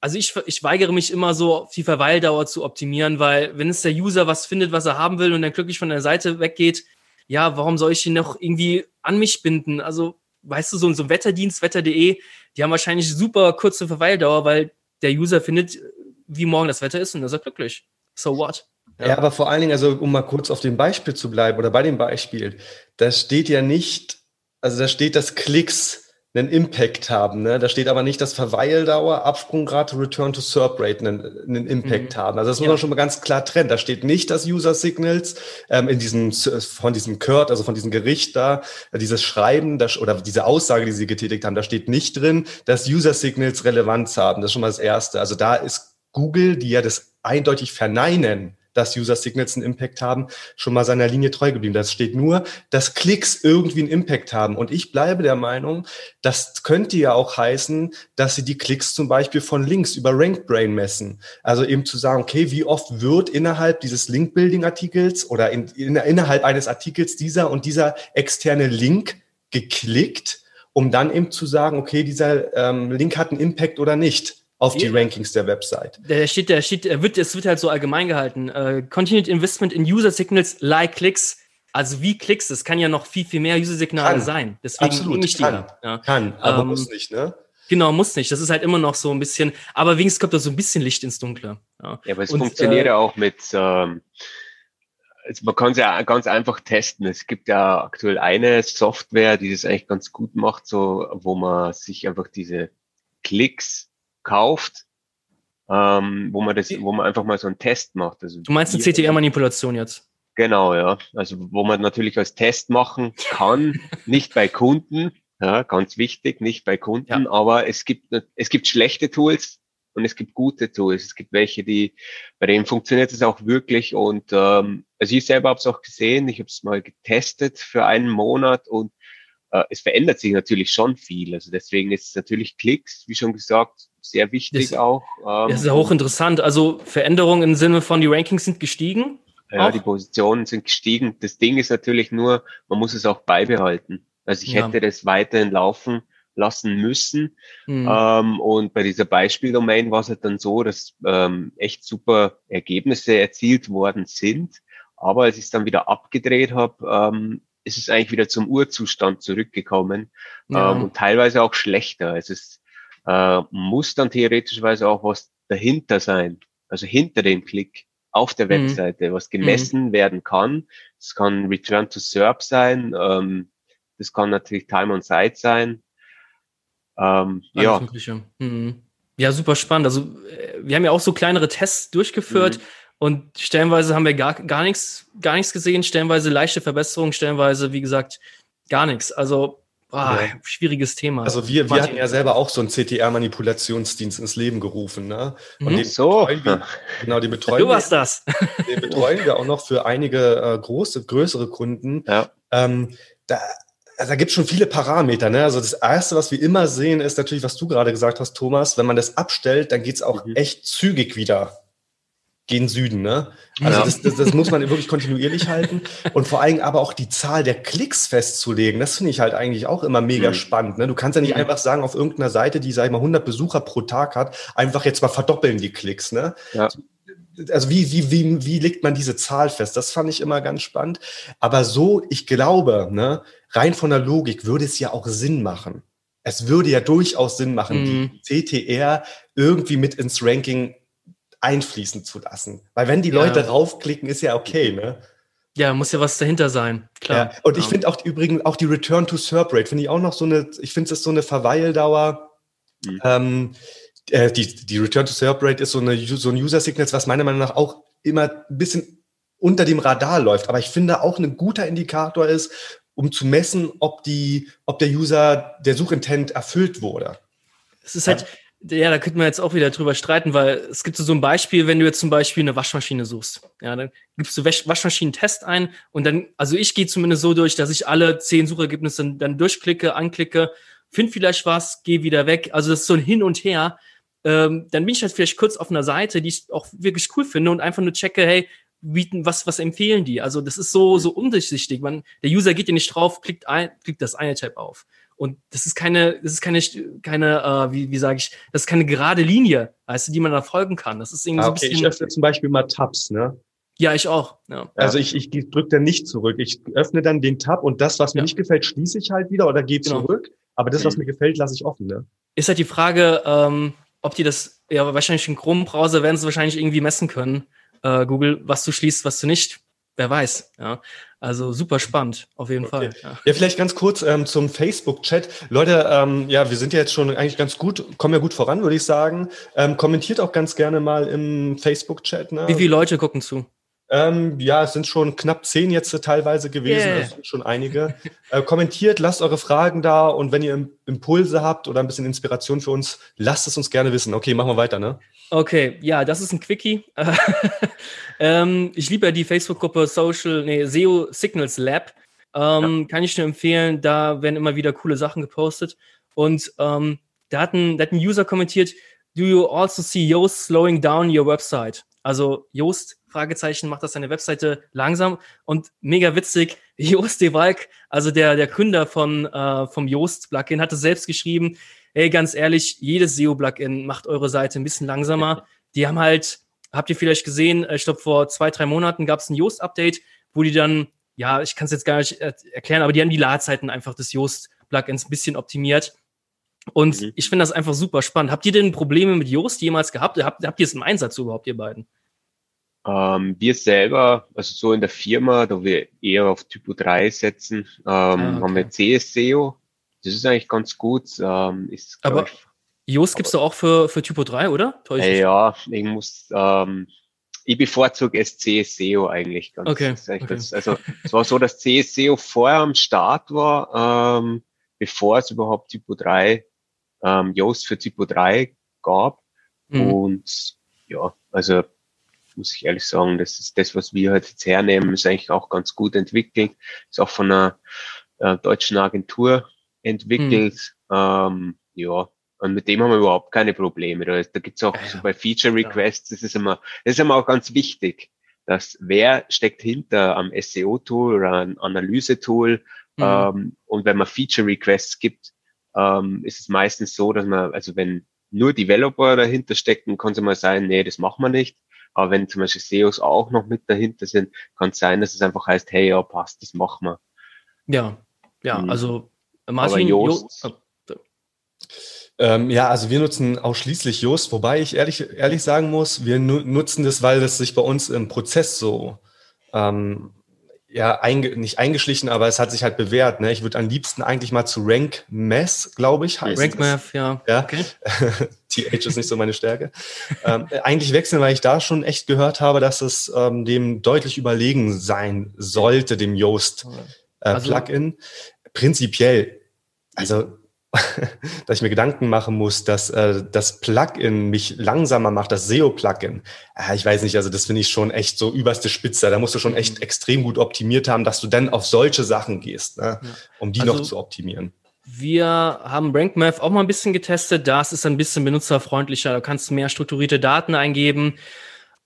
also ich, ich weigere mich immer so, auf die Verweildauer zu optimieren, weil wenn es der User was findet, was er haben will und dann glücklich von der Seite weggeht, ja, warum soll ich ihn noch irgendwie an mich binden? Also, weißt du, so, so ein Wetterdienst, wetter.de, die haben wahrscheinlich super kurze Verweildauer, weil der User findet, wie morgen das Wetter ist und ist er glücklich. So what? Ja. ja, aber vor allen Dingen, also um mal kurz auf dem Beispiel zu bleiben oder bei dem Beispiel, da steht ja nicht, also da steht, dass Klicks einen Impact haben. Ne? Da steht aber nicht, dass Verweildauer, Absprungrate, Return to SERP Rate einen, einen Impact mhm. haben. Also das muss ja. man schon mal ganz klar trennen. Da steht nicht, dass User Signals ähm, in diesem von diesem Kurt, also von diesem Gericht da, äh, dieses Schreiben das, oder diese Aussage, die sie getätigt haben, da steht nicht drin, dass User Signals Relevanz haben. Das ist schon mal das Erste. Also da ist Google, die ja das eindeutig verneinen, dass User Signals einen Impact haben, schon mal seiner Linie treu geblieben. Das steht nur, dass Klicks irgendwie einen Impact haben. Und ich bleibe der Meinung, das könnte ja auch heißen, dass sie die Klicks zum Beispiel von Links über RankBrain messen. Also eben zu sagen, okay, wie oft wird innerhalb dieses Link-Building-Artikels oder in, in, innerhalb eines Artikels dieser und dieser externe Link geklickt, um dann eben zu sagen, okay, dieser ähm, Link hat einen Impact oder nicht auf die Rankings der Website. Der steht, der steht, wird, es wird halt so allgemein gehalten. Uh, Continued Investment in User Signals like Clicks. Also wie Klicks, das kann ja noch viel, viel mehr User-Signale sein. Deswegen Absolut, nicht kann, ja. kann, aber ähm, muss nicht, ne? Genau, muss nicht. Das ist halt immer noch so ein bisschen, aber wenigstens kommt da so ein bisschen Licht ins Dunkle. Ja, ja aber es Und, funktioniert äh, ja auch mit, ähm, man kann es ja ganz einfach testen. Es gibt ja aktuell eine Software, die das eigentlich ganz gut macht, so, wo man sich einfach diese Klicks kauft, ähm, wo man das, wo man einfach mal so einen Test macht. Also du meinst eine CTR-Manipulation jetzt? Genau, ja. Also wo man natürlich als Test machen kann, nicht bei Kunden, ja, ganz wichtig, nicht bei Kunden, ja. aber es gibt es gibt schlechte Tools und es gibt gute Tools. Es gibt welche, die bei denen funktioniert es auch wirklich und ähm, also ich selber habe es auch gesehen, ich habe es mal getestet für einen Monat und äh, es verändert sich natürlich schon viel. Also deswegen ist natürlich Klicks, wie schon gesagt, sehr wichtig das, auch. Ähm, das ist ja hochinteressant. Also Veränderungen im Sinne von die Rankings sind gestiegen. Ja, auch? die Positionen sind gestiegen. Das Ding ist natürlich nur, man muss es auch beibehalten. Also ich ja. hätte das weiterhin laufen lassen müssen. Mhm. Ähm, und bei dieser Beispieldomain war es halt dann so, dass ähm, echt super Ergebnisse erzielt worden sind. Aber als ich es dann wieder abgedreht habe, ähm, ist es eigentlich wieder zum Urzustand zurückgekommen ja. ähm, und teilweise auch schlechter. Es ist äh, muss dann theoretischweise auch was dahinter sein, also hinter dem Klick auf der mhm. Webseite, was gemessen mhm. werden kann. Es kann Return to SERP sein, ähm, das kann natürlich Time on Site sein. Ähm, ja. Mhm. Ja, super spannend. Also äh, wir haben ja auch so kleinere Tests durchgeführt. Und stellenweise haben wir gar, gar nichts, gar nichts gesehen, stellenweise leichte Verbesserungen, stellenweise, wie gesagt, gar nichts. Also Boah, ja. schwieriges Thema. Also wir, wir hatten ja selber auch so einen CTR-Manipulationsdienst ins Leben gerufen, ne? Und mhm. den so. Wir, genau, den betreuen du warst wir, das. Den betreuen wir auch noch für einige äh, große, größere Kunden. Ja. Ähm, da, also da gibt es schon viele Parameter. Ne? Also das Erste, was wir immer sehen, ist natürlich, was du gerade gesagt hast, Thomas, wenn man das abstellt, dann geht es auch mhm. echt zügig wieder gen Süden. Ne? Also ja. das, das, das, muss man wirklich kontinuierlich halten. Und vor allem aber auch die Zahl der Klicks festzulegen, das finde ich halt eigentlich auch immer mega mhm. spannend. Ne? Du kannst ja nicht mhm. einfach sagen, auf irgendeiner Seite, die, sag ich mal, 100 Besucher pro Tag hat, einfach jetzt mal verdoppeln die Klicks. Ne? Ja. Also wie, wie, wie, wie legt man diese Zahl fest? Das fand ich immer ganz spannend. Aber so, ich glaube, ne, rein von der Logik würde es ja auch Sinn machen. Es würde ja durchaus Sinn machen, mhm. die CTR irgendwie mit ins Ranking einfließen zu lassen. Weil wenn die Leute ja. raufklicken, ist ja okay, ne? Ja, muss ja was dahinter sein, klar. Ja. Und ich finde auch übrigens auch die Return to Serp Rate, finde ich auch noch so eine, ich finde es so eine Verweildauer. Mhm. Ähm, äh, die, die Return to Serp Rate ist so, eine, so ein User Signals, was meiner Meinung nach auch immer ein bisschen unter dem Radar läuft. Aber ich finde auch ein guter Indikator ist, um zu messen, ob die, ob der User, der Suchintent erfüllt wurde. Es ist halt, ja, da könnte man jetzt auch wieder drüber streiten, weil es gibt so ein Beispiel, wenn du jetzt zum Beispiel eine Waschmaschine suchst. Ja, dann gibst du Waschmaschinen-Test ein und dann, also ich gehe zumindest so durch, dass ich alle zehn Suchergebnisse dann durchklicke, anklicke, finde vielleicht was, gehe wieder weg. Also das ist so ein Hin und Her. Ähm, dann bin ich halt vielleicht kurz auf einer Seite, die ich auch wirklich cool finde und einfach nur checke, hey, bieten, was, was empfehlen die? Also das ist so, so undurchsichtig. Man, der User geht ja nicht drauf, klickt ein, klickt das eine Tab auf. Und das ist keine, das ist keine, keine, äh, wie, wie sage ich, das ist keine gerade Linie, weißt du, die man da folgen kann. Das ist irgendwie ah, okay. so ein bisschen. Ich öffne zum Beispiel mal Tabs, ne? Ja, ich auch. Ja. Also ich, ich drücke dann nicht zurück. Ich öffne dann den Tab und das, was mir ja. nicht gefällt, schließe ich halt wieder oder gehe genau. zurück. Aber das, was mhm. mir gefällt, lasse ich offen. Ne? Ist halt die Frage, ähm, ob die das, ja, wahrscheinlich im Chrome-Browser werden sie wahrscheinlich irgendwie messen können, äh, Google, was du schließt, was du nicht. Wer weiß, ja. Also super spannend, auf jeden okay. Fall. Ja. ja. vielleicht ganz kurz ähm, zum Facebook-Chat. Leute, ähm, ja, wir sind ja jetzt schon eigentlich ganz gut, kommen ja gut voran, würde ich sagen. Ähm, kommentiert auch ganz gerne mal im Facebook-Chat. Ne? Wie viele Leute gucken zu? Ähm, ja, es sind schon knapp zehn jetzt teilweise gewesen, yeah. also sind schon einige. äh, kommentiert, lasst eure Fragen da und wenn ihr Impulse habt oder ein bisschen Inspiration für uns, lasst es uns gerne wissen. Okay, machen wir weiter, ne? Okay, ja, das ist ein Quickie. ähm, ich liebe ja die Facebook-Gruppe Social, nee, SEO Signals Lab. Ähm, ja. Kann ich nur empfehlen, da werden immer wieder coole Sachen gepostet. Und ähm, da, hat ein, da hat ein User kommentiert, do you also see Yoast slowing down your website? Also Yoast Fragezeichen, macht das seine Webseite langsam und mega witzig. Joost de Walk, also der, der Gründer von, äh, vom Joost-Plugin, hat es selbst geschrieben, hey, ganz ehrlich, jedes SEO-Plugin macht eure Seite ein bisschen langsamer. Die haben halt, habt ihr vielleicht gesehen, ich glaube, vor zwei, drei Monaten gab es ein Joost-Update, wo die dann, ja, ich kann es jetzt gar nicht erklären, aber die haben die Ladezeiten einfach des Joost-Plugins ein bisschen optimiert. Und mhm. ich finde das einfach super spannend. Habt ihr denn Probleme mit Joost jemals gehabt? Habt, habt ihr es im Einsatz überhaupt, ihr beiden? Ähm, wir selber, also so in der Firma, da wir eher auf Typo 3 setzen, ähm, ah, okay. haben wir CSEO. Das ist eigentlich ganz gut. Ähm, ist, aber Yoast gibt's doch auch für, für Typo 3, oder? Äh, ja, ich muss, ähm, ich bevorzuge es CSEO eigentlich ganz. Okay. okay. Das, also es war so, dass CSEO vorher am Start war, ähm, bevor es überhaupt Typo 3, ähm, Yoast für Typo 3 gab. Mhm. Und ja, also muss ich ehrlich sagen, das ist das, was wir halt jetzt hernehmen, ist eigentlich auch ganz gut entwickelt, ist auch von einer äh, deutschen Agentur entwickelt. Mhm. Ähm, ja, und mit dem haben wir überhaupt keine Probleme. Da, da gibt es auch ja, so bei Feature Requests, das ist immer, das ist immer auch ganz wichtig, dass wer steckt hinter am SEO-Tool oder einem Analyse-Tool. Mhm. Ähm, und wenn man Feature Requests gibt, ähm, ist es meistens so, dass man, also wenn nur Developer dahinter stecken, kann es mal sein, nee, das machen wir nicht. Aber wenn zum Beispiel SEOs auch noch mit dahinter sind, kann es sein, dass es einfach heißt, hey, ja, passt, das machen wir. Ja, ja, mhm. also Martin, Joost, jo oh, ähm, ja, also wir nutzen ausschließlich Yoast, wobei ich ehrlich, ehrlich sagen muss, wir nu nutzen das, weil das sich bei uns im Prozess so ähm, ja, einge nicht eingeschlichen, aber es hat sich halt bewährt. Ne? Ich würde am liebsten eigentlich mal zu Rank Math, glaube ich, heißen. Rank Math, ja. ja. Okay. TH ist nicht so meine Stärke. ähm, eigentlich wechseln, weil ich da schon echt gehört habe, dass es ähm, dem deutlich überlegen sein sollte, dem Yoast äh, also, Plugin. Prinzipiell, also dass ich mir Gedanken machen muss, dass äh, das Plugin mich langsamer macht, das SEO-Plugin. Äh, ich weiß nicht, also das finde ich schon echt so überste Spitze. Da musst du schon echt mhm. extrem gut optimiert haben, dass du dann auf solche Sachen gehst, ne, um die also, noch zu optimieren. Wir haben RankMath auch mal ein bisschen getestet. Das ist ein bisschen benutzerfreundlicher. Da kannst du mehr strukturierte Daten eingeben.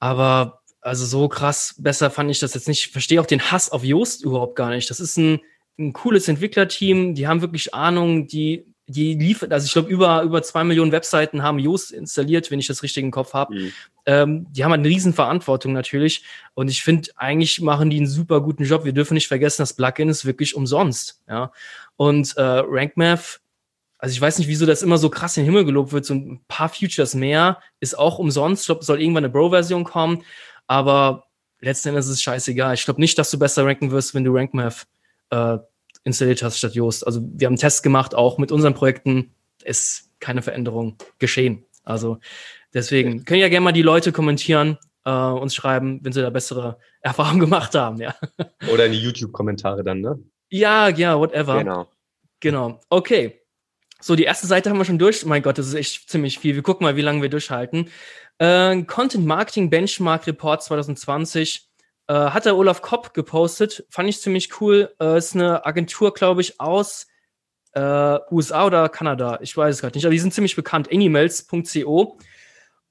Aber also so krass besser fand ich das jetzt nicht. Ich verstehe auch den Hass auf Yoast überhaupt gar nicht. Das ist ein, ein cooles Entwicklerteam. Die haben wirklich Ahnung. Die die liefert, also ich glaube, über, über zwei Millionen Webseiten haben Yoast installiert, wenn ich das richtig im Kopf habe. Mhm. Ähm, die haben halt eine riesen Verantwortung natürlich. Und ich finde, eigentlich machen die einen super guten Job. Wir dürfen nicht vergessen, das Plugin ist wirklich umsonst. Ja. Und äh, RankMath, also ich weiß nicht, wieso das immer so krass in den Himmel gelobt wird. So ein paar Features mehr ist auch umsonst. Ich glaube, es soll irgendwann eine Bro-Version kommen. Aber letzten Endes ist es scheißegal. Ich glaube nicht, dass du besser ranken wirst, wenn du RankMath äh, installiert hast statt Yoast. Also wir haben einen Test gemacht, auch mit unseren Projekten ist keine Veränderung geschehen. Also deswegen können ja gerne mal die Leute kommentieren, äh, uns schreiben, wenn sie da bessere Erfahrungen gemacht haben, ja. Oder in die YouTube-Kommentare dann, ne? Ja, ja, whatever. Genau. Genau. Okay. So, die erste Seite haben wir schon durch. Mein Gott, das ist echt ziemlich viel. Wir gucken mal, wie lange wir durchhalten. Äh, Content Marketing Benchmark Report 2020. Äh, hat der Olaf Kopp gepostet, fand ich ziemlich cool. Äh, ist eine Agentur, glaube ich, aus äh, USA oder Kanada. Ich weiß es gerade nicht, aber die sind ziemlich bekannt. Animals.co.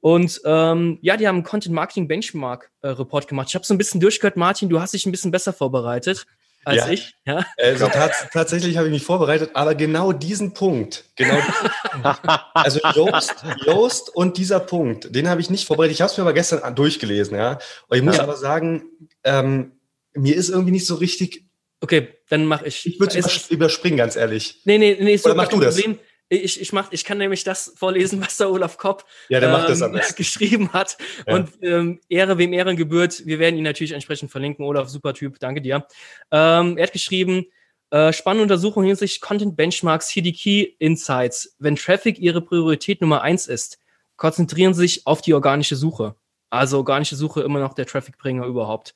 Und ähm, ja, die haben einen Content Marketing Benchmark äh, Report gemacht. Ich habe so ein bisschen durchgehört, Martin, du hast dich ein bisschen besser vorbereitet als ja. ich. Ja? Also tats tatsächlich habe ich mich vorbereitet, aber genau diesen Punkt, genau diesen also Yoast, Yoast und dieser Punkt, den habe ich nicht vorbereitet. Ich habe es mir aber gestern durchgelesen, ja. Und ich muss ja. aber sagen, ähm, mir ist irgendwie nicht so richtig. Okay, dann mache ich. Ich würde es überspringen, ganz ehrlich. Nee, nee, nee, so Oder mach du das. Problem. Ich, ich, mach, ich kann nämlich das vorlesen, was der Olaf Kopp ja, ähm, geschrieben hat. Ja. Und ähm, Ehre wem Ehren gebührt. Wir werden ihn natürlich entsprechend verlinken. Olaf, super Typ, danke dir. Ähm, er hat geschrieben, äh, spannende Untersuchung hinsichtlich Content Benchmarks, hier die Key Insights. Wenn Traffic Ihre Priorität Nummer eins ist, konzentrieren Sie sich auf die organische Suche. Also organische Suche immer noch der Trafficbringer überhaupt.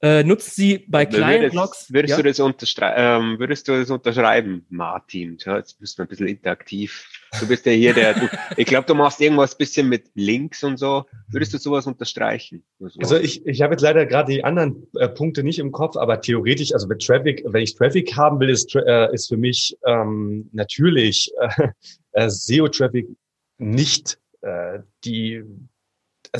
Äh, nutzt sie bei kleinen würdest, Blogs? Würdest, ja? du das ähm, würdest du das unterschreiben, Martin? Ja, jetzt bist du ein bisschen interaktiv. Du bist ja hier der, du, ich glaube, du machst irgendwas bisschen mit Links und so. Würdest du sowas unterstreichen? Also, also ich, ich habe jetzt leider gerade die anderen äh, Punkte nicht im Kopf, aber theoretisch, also mit Traffic, wenn ich Traffic haben will, ist, äh, ist für mich ähm, natürlich äh, äh SEO-Traffic nicht äh, die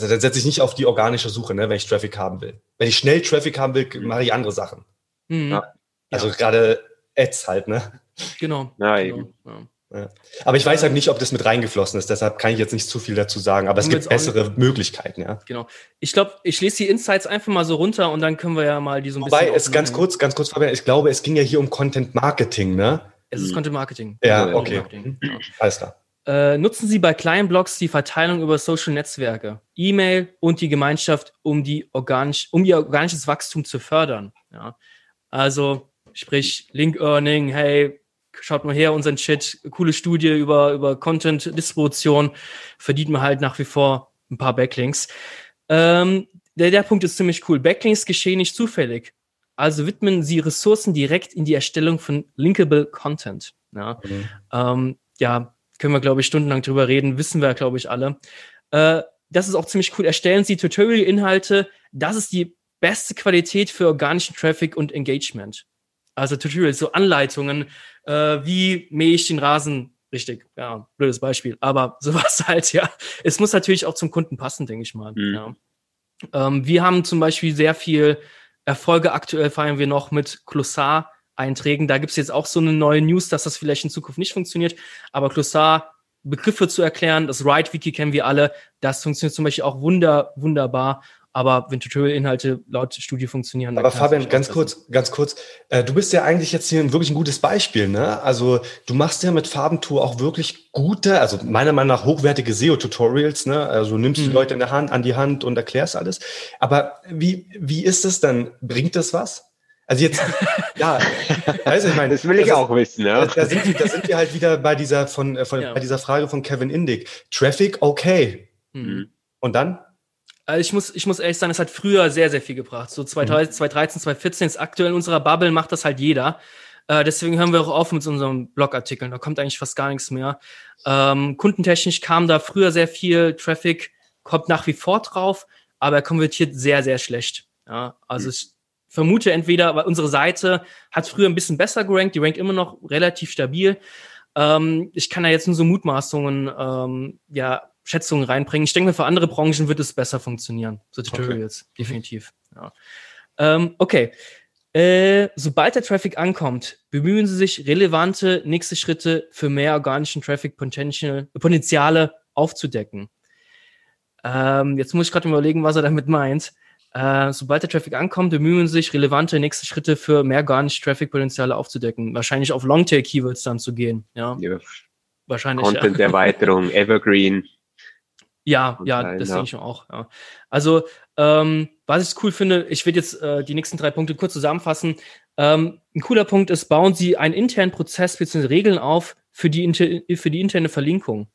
also dann setze ich nicht auf die organische Suche, ne, wenn ich Traffic haben will. Wenn ich schnell Traffic haben will, mache ich andere Sachen. Mhm. Ja. Also ja. gerade Ads halt, ne? Genau. Ja, genau. eben. Ja. Aber ich weiß halt nicht, ob das mit reingeflossen ist, deshalb kann ich jetzt nicht zu viel dazu sagen. Aber es gibt bessere Möglichkeiten, ja. Genau. Ich glaube, ich lese die Insights einfach mal so runter und dann können wir ja mal die so ein Wobei, bisschen. Wobei, es ganz kurz, ganz kurz, Fabian, ich glaube, es ging ja hier um Content Marketing, ne? Es ist Content Marketing. Ja, okay. Marketing. Alles klar. Äh, nutzen Sie bei kleinen Blogs die Verteilung über Social Netzwerke, E-Mail und die Gemeinschaft, um, die organisch, um ihr organisches Wachstum zu fördern. Ja. Also, sprich, Link Earning, hey, schaut mal her, unseren Chat, coole Studie über, über Content-Distribution, verdient man halt nach wie vor ein paar Backlinks. Ähm, der, der Punkt ist ziemlich cool. Backlinks geschehen nicht zufällig. Also widmen Sie Ressourcen direkt in die Erstellung von linkable Content. Ja, mhm. ähm, ja können wir, glaube ich, stundenlang drüber reden, wissen wir, glaube ich, alle. Äh, das ist auch ziemlich cool. Erstellen Sie Tutorial-Inhalte. Das ist die beste Qualität für organischen Traffic und Engagement. Also Tutorials, so Anleitungen, äh, wie mähe ich den Rasen richtig. Ja, blödes Beispiel. Aber sowas halt, ja. Es muss natürlich auch zum Kunden passen, denke ich mal. Mhm. Ja. Ähm, wir haben zum Beispiel sehr viel Erfolge aktuell feiern wir noch mit Glossar Einträgen. Da gibt es jetzt auch so eine neue News, dass das vielleicht in Zukunft nicht funktioniert. Aber Glossar, Begriffe zu erklären, das Write-Wiki kennen wir alle, das funktioniert zum Beispiel auch wunder, wunderbar. Aber wenn Tutorial-Inhalte laut Studie funktionieren. Aber Fabian, ganz kurz, ganz kurz. Äh, du bist ja eigentlich jetzt hier wirklich ein gutes Beispiel, ne? Also du machst ja mit Farbentour auch wirklich gute, also meiner Meinung nach hochwertige SEO-Tutorials, ne? Also du nimmst mhm. die Leute in der Hand, an die Hand und erklärst alles. Aber wie, wie ist es dann? Bringt das was? Also jetzt, ja, weißt du, ich meine, das will ich das auch wissen. Ja. Da, sind wir, da sind wir halt wieder bei dieser von, äh, von ja. bei dieser Frage von Kevin Indig. Traffic, okay. Mhm. Und dann? Also ich muss, ich muss ehrlich sagen, es hat früher sehr, sehr viel gebracht. So 2013, mhm. 2013 2014 ist aktuell in unserer Bubble, macht das halt jeder. Äh, deswegen hören wir auch auf mit unseren Blogartikeln. Da kommt eigentlich fast gar nichts mehr. Ähm, kundentechnisch kam da früher sehr viel Traffic, kommt nach wie vor drauf, aber er konvertiert sehr, sehr schlecht. Ja, also mhm. ich, vermute entweder, weil unsere Seite hat früher ein bisschen besser gerankt, die rankt immer noch relativ stabil. Ähm, ich kann da jetzt nur so Mutmaßungen, ähm, ja, Schätzungen reinbringen. Ich denke, für andere Branchen wird es besser funktionieren. So Tutorials, okay. definitiv. Ja. Ähm, okay. Äh, sobald der Traffic ankommt, bemühen Sie sich, relevante nächste Schritte für mehr organischen Traffic Potential, Potenziale aufzudecken. Ähm, jetzt muss ich gerade überlegen, was er damit meint. Äh, sobald der Traffic ankommt, bemühen sich, relevante nächste Schritte für mehr garnisch Traffic-Potenziale aufzudecken. Wahrscheinlich auf Longtail-Keywords dann zu gehen. Ja, ja. wahrscheinlich. Content-Erweiterung, ja. Evergreen. Ja, ja, sein, das ja. denke ich auch. Ja. Also, ähm, was ich cool finde, ich werde jetzt äh, die nächsten drei Punkte kurz zusammenfassen. Ähm, ein cooler Punkt ist, bauen Sie einen internen Prozess bzw. Regeln auf für die, für die interne Verlinkung.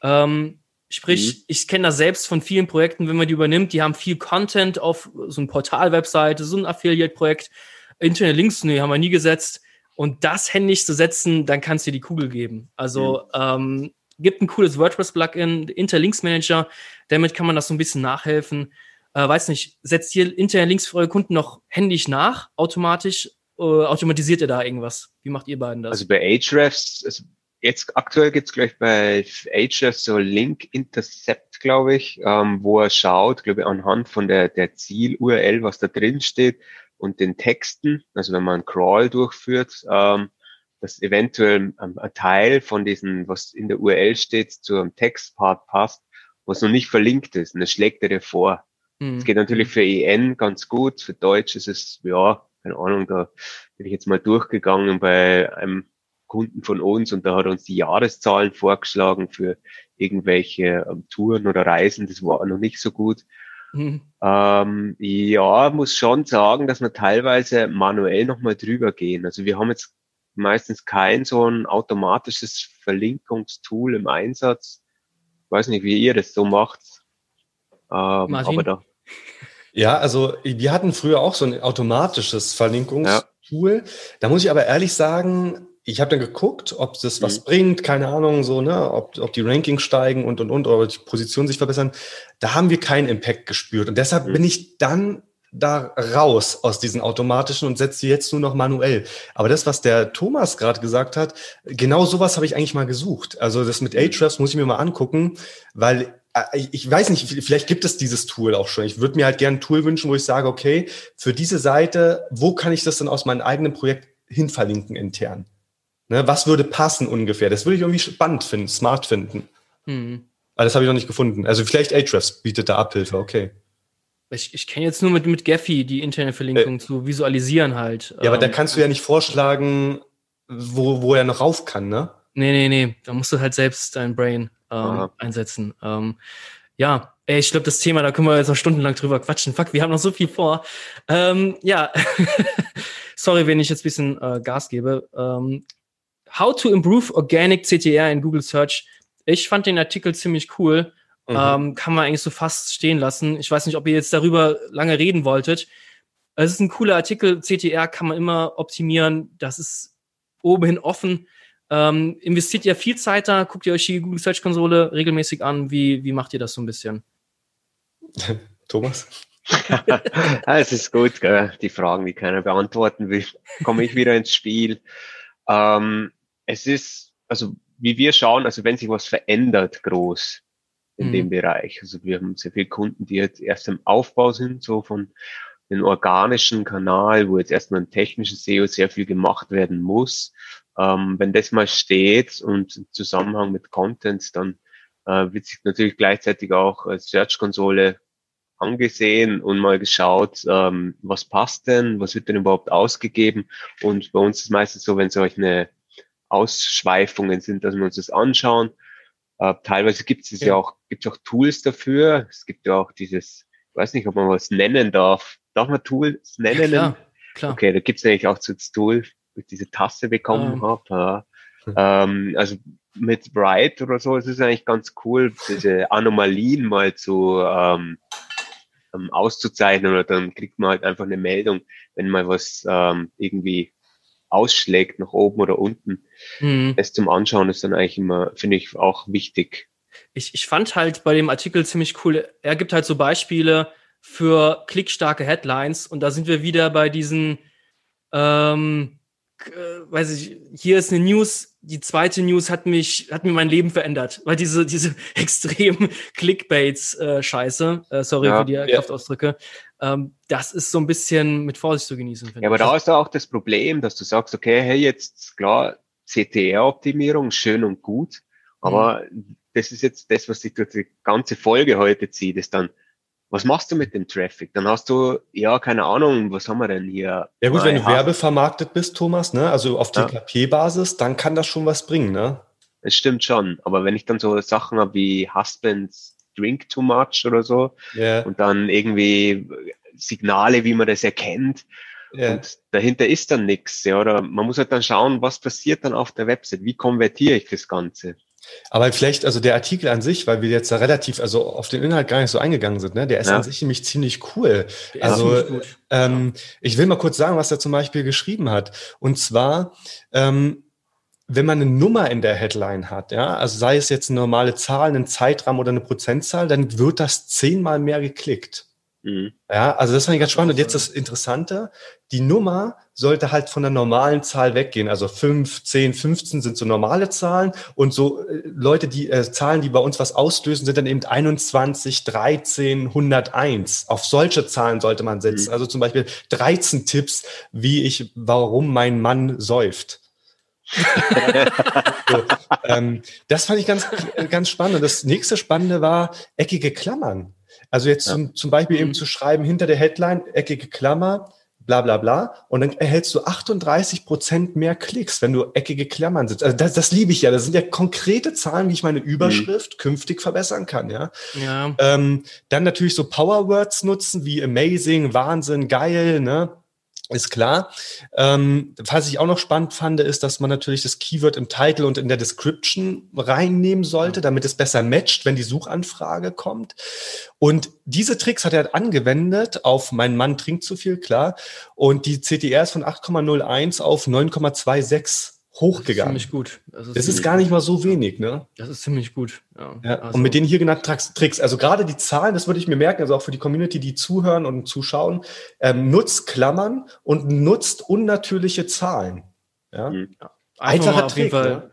Ähm, Sprich, mhm. ich kenne das selbst von vielen Projekten, wenn man die übernimmt, die haben viel Content auf so ein Portal-Webseite, so ein Affiliate-Projekt, interne Links, nee, haben wir nie gesetzt. Und das händisch zu setzen, dann kannst du dir die Kugel geben. Also mhm. ähm, gibt ein cooles WordPress-Plugin, Interlinks Manager, damit kann man das so ein bisschen nachhelfen. Äh, weiß nicht, setzt ihr interne Links für eure Kunden noch händisch nach, automatisch? Äh, automatisiert ihr da irgendwas? Wie macht ihr beiden das? Also bei Ahrefs, jetzt aktuell gibt's gleich bei Ahrefs so Link Intercept, glaube ich, ähm, wo er schaut, glaube ich, anhand von der, der Ziel-URL, was da drin steht und den Texten, also wenn man einen Crawl durchführt, ähm, dass eventuell ein, ein Teil von diesen, was in der URL steht, zu einem Textpart passt, was noch nicht verlinkt ist. Und das schlägt er dir vor. Mhm. Das geht natürlich für EN ganz gut. Für Deutsch ist es, ja, keine Ahnung, da bin ich jetzt mal durchgegangen bei einem Kunden von uns und da hat er uns die Jahreszahlen vorgeschlagen für irgendwelche ähm, Touren oder Reisen. Das war noch nicht so gut. Mhm. Ähm, ja, muss schon sagen, dass wir teilweise manuell nochmal drüber gehen. Also wir haben jetzt meistens kein so ein automatisches Verlinkungstool im Einsatz. Ich weiß nicht, wie ihr das so macht. Ähm, aber da. Ja, also wir hatten früher auch so ein automatisches Verlinkungstool. Ja. Da muss ich aber ehrlich sagen, ich habe dann geguckt, ob das mhm. was bringt, keine Ahnung, so, ne, ob, ob die Rankings steigen und und und, oder die Positionen sich verbessern. Da haben wir keinen Impact gespürt. Und deshalb mhm. bin ich dann da raus aus diesen automatischen und setze jetzt nur noch manuell. Aber das, was der Thomas gerade gesagt hat, genau sowas habe ich eigentlich mal gesucht. Also das mit Ahrefs muss ich mir mal angucken, weil äh, ich weiß nicht, vielleicht gibt es dieses Tool auch schon. Ich würde mir halt gerne ein Tool wünschen, wo ich sage, okay, für diese Seite, wo kann ich das dann aus meinem eigenen Projekt hin verlinken intern? Ne, was würde passen ungefähr? Das würde ich irgendwie spannend finden, smart finden. Hm. Aber das habe ich noch nicht gefunden. Also vielleicht Ahrefs bietet da Abhilfe, okay. Ich, ich kenne jetzt nur mit, mit Gephi die interne Verlinkung äh, zu visualisieren halt. Ja, aber da ähm, kannst du ja nicht vorschlagen, wo, wo er noch rauf kann, ne? Nee, nee, nee. Da musst du halt selbst dein Brain ähm, einsetzen. Ähm, ja, ey, ich glaube, das Thema, da können wir jetzt noch stundenlang drüber quatschen. Fuck, wir haben noch so viel vor. Ähm, ja, sorry, wenn ich jetzt ein bisschen äh, Gas gebe. How to improve organic CTR in Google Search. Ich fand den Artikel ziemlich cool. Mhm. Ähm, kann man eigentlich so fast stehen lassen. Ich weiß nicht, ob ihr jetzt darüber lange reden wolltet. Es ist ein cooler Artikel. CTR kann man immer optimieren. Das ist oben offen. Ähm, investiert ihr viel Zeit da? Guckt ihr euch die Google Search Konsole regelmäßig an? Wie, wie macht ihr das so ein bisschen? Thomas? ja, es ist gut, gell? die Fragen, die keiner beantworten will, komme ich wieder ins Spiel. Ähm, es ist, also wie wir schauen, also wenn sich was verändert groß, in mhm. dem Bereich. Also wir haben sehr viele Kunden, die jetzt erst im Aufbau sind, so von den organischen Kanal, wo jetzt erstmal ein technisches SEO sehr viel gemacht werden muss. Ähm, wenn das mal steht und im Zusammenhang mit Content, dann äh, wird sich natürlich gleichzeitig auch als Search-Konsole angesehen und mal geschaut, ähm, was passt denn, was wird denn überhaupt ausgegeben. Und bei uns ist es meistens so, wenn solche Ausschweifungen sind, dass wir uns das anschauen äh, teilweise gibt es ja. ja auch, gibt auch Tools dafür. Es gibt ja auch dieses, ich weiß nicht, ob man was nennen darf. Darf man Tools nennen? Ja, klar, klar. Okay, da gibt es eigentlich auch so das Tool, wo ich diese Tasse bekommen ah. habe. Ja. Ähm, also mit Bright oder so, es ist eigentlich ganz cool, diese Anomalien mal zu ähm, ähm, auszuzeichnen oder dann kriegt man halt einfach eine Meldung, wenn mal was ähm, irgendwie ausschlägt nach oben oder unten. Mhm. Das zum Anschauen ist dann eigentlich immer, finde ich, auch wichtig. Ich, ich fand halt bei dem Artikel ziemlich cool, er gibt halt so Beispiele für klickstarke Headlines und da sind wir wieder bei diesen, ähm, äh, weiß ich, hier ist eine News, die zweite News hat mich, hat mir mein Leben verändert, weil diese, diese extremen Clickbaits-Scheiße, äh, sorry ja, für die ja. Kraftausdrücke, ähm, das ist so ein bisschen mit Vorsicht zu genießen. Ja, aber da ist auch das Problem, dass du sagst, okay, hey, jetzt klar, CTR-Optimierung, schön und gut, aber mhm. das ist jetzt das, was sich durch die ganze Folge heute zieht, ist dann, was machst du mit dem Traffic? Dann hast du, ja, keine Ahnung, was haben wir denn hier? Ja gut, wenn du werbevermarktet bist, Thomas, ne, also auf TKP-Basis, dann kann das schon was bringen, ne? Es stimmt schon, aber wenn ich dann so Sachen habe wie Husbands Drink Too Much oder so yeah. und dann irgendwie Signale, wie man das erkennt, Yeah. Und dahinter ist dann nichts. Ja, oder man muss halt dann schauen, was passiert dann auf der Website, wie konvertiere ich das Ganze. Aber vielleicht, also der Artikel an sich, weil wir jetzt da relativ, also auf den Inhalt gar nicht so eingegangen sind, ne? der ist ja. an sich nämlich ziemlich cool. Der also ähm, ich will mal kurz sagen, was er zum Beispiel geschrieben hat. Und zwar, ähm, wenn man eine Nummer in der Headline hat, ja, also sei es jetzt eine normale Zahl, einen Zeitrahmen oder eine Prozentzahl, dann wird das zehnmal mehr geklickt. Mhm. Ja, also das fand ich ganz spannend. Und jetzt das Interessante, die Nummer sollte halt von der normalen Zahl weggehen. Also 5, 10, 15 sind so normale Zahlen und so äh, Leute, die äh, Zahlen, die bei uns was auslösen, sind dann eben 21, 13, 101. Auf solche Zahlen sollte man setzen. Mhm. Also zum Beispiel 13 Tipps, wie ich, warum mein Mann säuft. so, ähm, das fand ich ganz, ganz spannend. Und das nächste Spannende war eckige Klammern. Also jetzt ja. zum, zum Beispiel eben mhm. zu schreiben, hinter der Headline, eckige Klammer, bla bla bla. Und dann erhältst du 38 Prozent mehr Klicks, wenn du eckige Klammern sitzt. Also das, das liebe ich ja. Das sind ja konkrete Zahlen, wie ich meine Überschrift mhm. künftig verbessern kann. Ja. ja. Ähm, dann natürlich so Powerwords nutzen wie amazing, Wahnsinn, geil. Ne? Ist klar. Ähm, was ich auch noch spannend fand, ist, dass man natürlich das Keyword im Title und in der Description reinnehmen sollte, damit es besser matcht, wenn die Suchanfrage kommt. Und diese Tricks hat er angewendet auf Mein Mann trinkt zu viel, klar. Und die CTR ist von 8,01 auf 9,26 hochgegangen. Das ist ziemlich gut. Das ist, das ist gar nicht mal so wenig, ne? Das ist ziemlich gut. Ja. ja also. Und mit den hier genannten Tricks, also gerade die Zahlen, das würde ich mir merken, also auch für die Community, die zuhören und zuschauen, ähm, nutzt Klammern und nutzt unnatürliche Zahlen. Ja. Mhm. Einfacher Trick. Ne?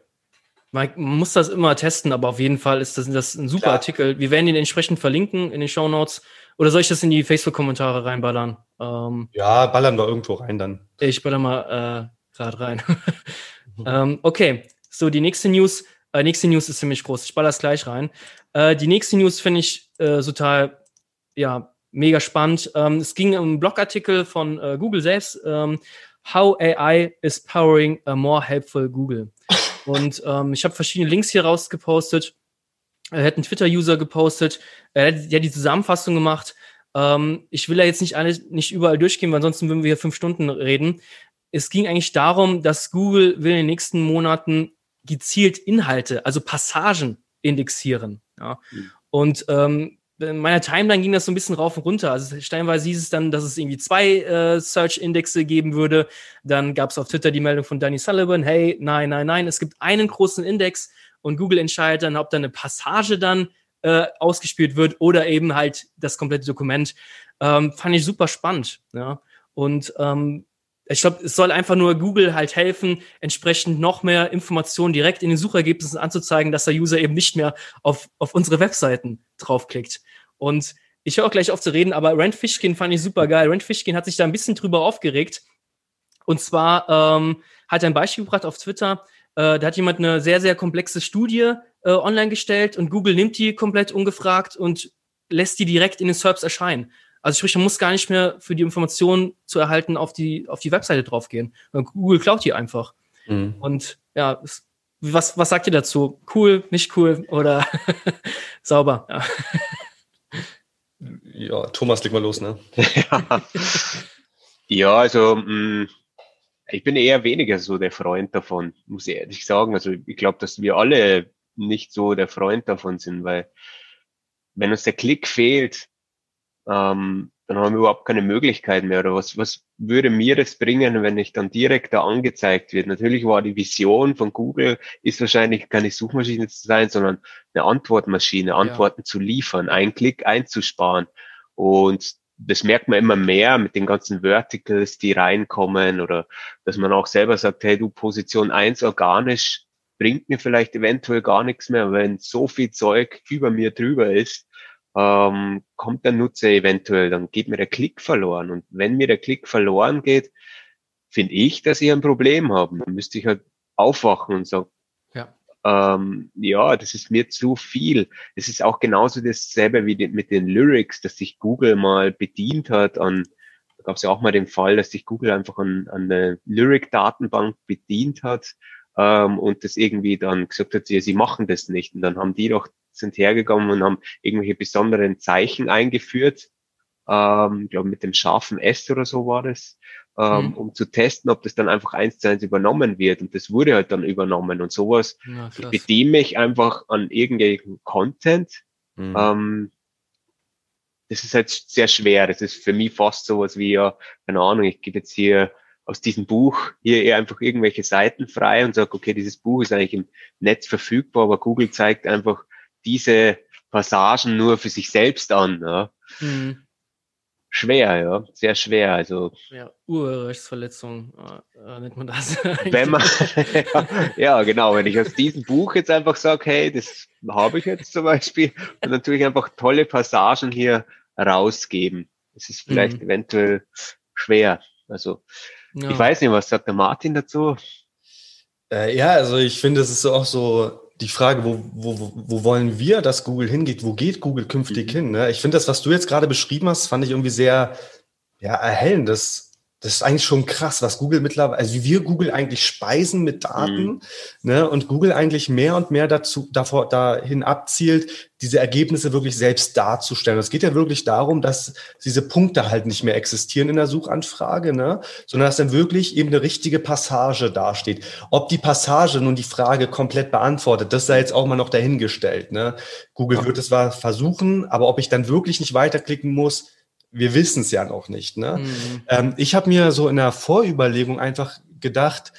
Man muss das immer testen, aber auf jeden Fall ist das, das ein super Klar. Artikel. Wir werden ihn entsprechend verlinken in den Show Notes. Oder soll ich das in die Facebook-Kommentare reinballern? Ähm, ja, ballern wir irgendwo rein dann. Ich baller mal äh, gerade rein. Ähm, okay, so die nächste News. Äh, nächste News ist ziemlich groß. Ich baller das gleich rein. Äh, die nächste News finde ich äh, total, ja, mega spannend. Ähm, es ging um einen Blogartikel von äh, Google selbst. Ähm, How AI is powering a more helpful Google. Und ähm, ich habe verschiedene Links hier rausgepostet. Er hat einen Twitter-User gepostet. Er hat ja die Zusammenfassung gemacht. Ähm, ich will da jetzt nicht alle, nicht überall durchgehen, weil ansonsten würden wir hier fünf Stunden reden es ging eigentlich darum, dass Google will in den nächsten Monaten gezielt Inhalte, also Passagen indexieren. Ja. Mhm. Und ähm, in meiner Timeline ging das so ein bisschen rauf und runter. Also steinweise hieß es dann, dass es irgendwie zwei äh, Search-Indexe geben würde. Dann gab es auf Twitter die Meldung von Danny Sullivan, hey, nein, nein, nein, es gibt einen großen Index und Google entscheidet dann, ob da eine Passage dann äh, ausgespielt wird oder eben halt das komplette Dokument. Ähm, fand ich super spannend. Ja. Und ähm, ich glaube, es soll einfach nur Google halt helfen, entsprechend noch mehr Informationen direkt in den Suchergebnissen anzuzeigen, dass der User eben nicht mehr auf, auf unsere Webseiten draufklickt. Und ich höre auch gleich auf zu reden, aber Rand Fishkin fand ich super geil. Rand Fishkin hat sich da ein bisschen drüber aufgeregt. Und zwar ähm, hat er ein Beispiel gebracht auf Twitter. Äh, da hat jemand eine sehr, sehr komplexe Studie äh, online gestellt und Google nimmt die komplett ungefragt und lässt die direkt in den SERPs erscheinen. Also sprich, man muss gar nicht mehr für die Informationen zu erhalten auf die, auf die Webseite draufgehen. Google klaut die einfach. Mhm. Und ja, was, was sagt ihr dazu? Cool, nicht cool oder sauber? Ja. ja, Thomas, leg mal los, ne? ja. ja, also mh, mm, ich bin eher weniger so der Freund davon, muss ich ehrlich sagen. Also ich glaube, dass wir alle nicht so der Freund davon sind, weil wenn uns der Klick fehlt, ähm, dann haben wir überhaupt keine Möglichkeiten mehr. Oder was, was würde mir das bringen, wenn ich dann direkt da angezeigt wird? Natürlich war die Vision von Google, ist wahrscheinlich keine Suchmaschine zu sein, sondern eine Antwortmaschine, Antworten ja. zu liefern, einen Klick einzusparen. Und das merkt man immer mehr mit den ganzen Verticals, die reinkommen oder dass man auch selber sagt, hey, du Position eins organisch bringt mir vielleicht eventuell gar nichts mehr, wenn so viel Zeug über mir drüber ist, ähm, kommt der Nutzer eventuell, dann geht mir der Klick verloren. Und wenn mir der Klick verloren geht, finde ich, dass ich ein Problem habe. Dann müsste ich halt aufwachen und sagen, ja. Ähm, ja, das ist mir zu viel. Es ist auch genauso dasselbe wie mit den Lyrics, dass sich Google mal bedient hat an, da gab es ja auch mal den Fall, dass sich Google einfach an, an eine Lyric-Datenbank bedient hat ähm, und das irgendwie dann gesagt hat, sie, sie machen das nicht. Und dann haben die doch sind hergegangen und haben irgendwelche besonderen Zeichen eingeführt. Ähm, ich glaube, mit dem scharfen S oder so war das, ähm, mhm. um zu testen, ob das dann einfach eins zu eins übernommen wird. Und das wurde halt dann übernommen. Und sowas ja, ich bediene mich einfach an irgendwelchen Content. Mhm. Ähm, das ist halt sehr schwer. Das ist für mich fast sowas wie, ja, keine Ahnung, ich gebe jetzt hier aus diesem Buch hier eher einfach irgendwelche Seiten frei und sage, okay, dieses Buch ist eigentlich im Netz verfügbar, aber Google zeigt einfach diese Passagen nur für sich selbst an. Ja. Mhm. Schwer, ja, sehr schwer. Also ja, Urrechtsverletzung äh, nennt man das. wenn man, ja, genau. Wenn ich aus diesem Buch jetzt einfach sage, hey, das habe ich jetzt zum Beispiel, und natürlich einfach tolle Passagen hier rausgeben. Das ist vielleicht mhm. eventuell schwer. Also ja. ich weiß nicht, was sagt der Martin dazu? Äh, ja, also ich finde, es ist auch so die Frage, wo, wo, wo wollen wir, dass Google hingeht? Wo geht Google künftig mhm. hin? Ne? Ich finde das, was du jetzt gerade beschrieben hast, fand ich irgendwie sehr ja, erhellend. Das, ist eigentlich schon krass, was Google mittlerweile, also wie wir Google eigentlich speisen mit Daten, mhm. ne, und Google eigentlich mehr und mehr dazu, davor, dahin abzielt, diese Ergebnisse wirklich selbst darzustellen. Es geht ja wirklich darum, dass diese Punkte halt nicht mehr existieren in der Suchanfrage, ne, sondern dass dann wirklich eben eine richtige Passage dasteht. Ob die Passage nun die Frage komplett beantwortet, das sei jetzt auch mal noch dahingestellt, ne. Google wird es zwar versuchen, aber ob ich dann wirklich nicht weiterklicken muss, wir wissen es ja noch nicht. Ne? Mhm. Ähm, ich habe mir so in der Vorüberlegung einfach gedacht,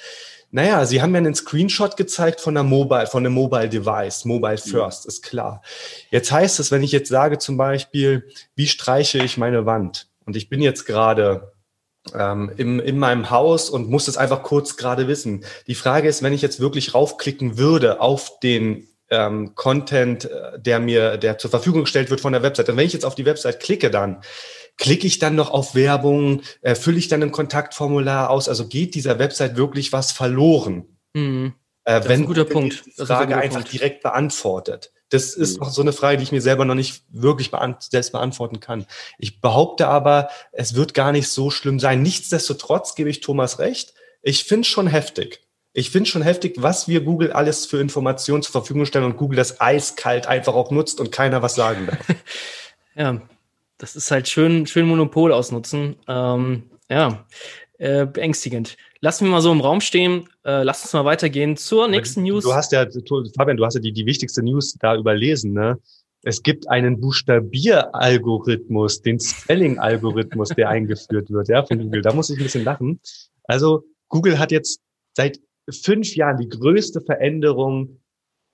naja, Sie haben ja einen Screenshot gezeigt von der Mobile, von einem Mobile Device, Mobile mhm. First, mhm. ist klar. Jetzt heißt es, wenn ich jetzt sage zum Beispiel, wie streiche ich meine Wand? Und ich bin jetzt gerade ähm, im, in meinem Haus und muss es einfach kurz gerade wissen. Die Frage ist, wenn ich jetzt wirklich raufklicken würde auf den ähm, Content, äh, der mir, der zur Verfügung gestellt wird von der Website, und wenn ich jetzt auf die Website klicke, dann Klicke ich dann noch auf Werbung? Äh, fülle ich dann ein Kontaktformular aus? Also geht dieser Website wirklich was verloren? Mhm. Äh, wenn ein guter Punkt. Die Frage ein einfach Punkt. direkt beantwortet. Das ist mhm. noch so eine Frage, die ich mir selber noch nicht wirklich beant selbst beantworten kann. Ich behaupte aber, es wird gar nicht so schlimm sein. Nichtsdestotrotz gebe ich Thomas recht. Ich finde es schon heftig. Ich finde schon heftig, was wir Google alles für Informationen zur Verfügung stellen und Google das eiskalt einfach auch nutzt und keiner was sagen darf. ja, das ist halt schön, schön Monopol ausnutzen. Ähm, ja, äh, beängstigend. Lassen wir mal so im Raum stehen. Äh, lass uns mal weitergehen zur nächsten News. Du hast ja, Fabian, du hast ja die, die wichtigste News da überlesen, ne? Es gibt einen Buchstabier-Algorithmus, den Spelling-Algorithmus, der eingeführt wird, ja, von Google. Da muss ich ein bisschen lachen. Also, Google hat jetzt seit fünf Jahren die größte Veränderung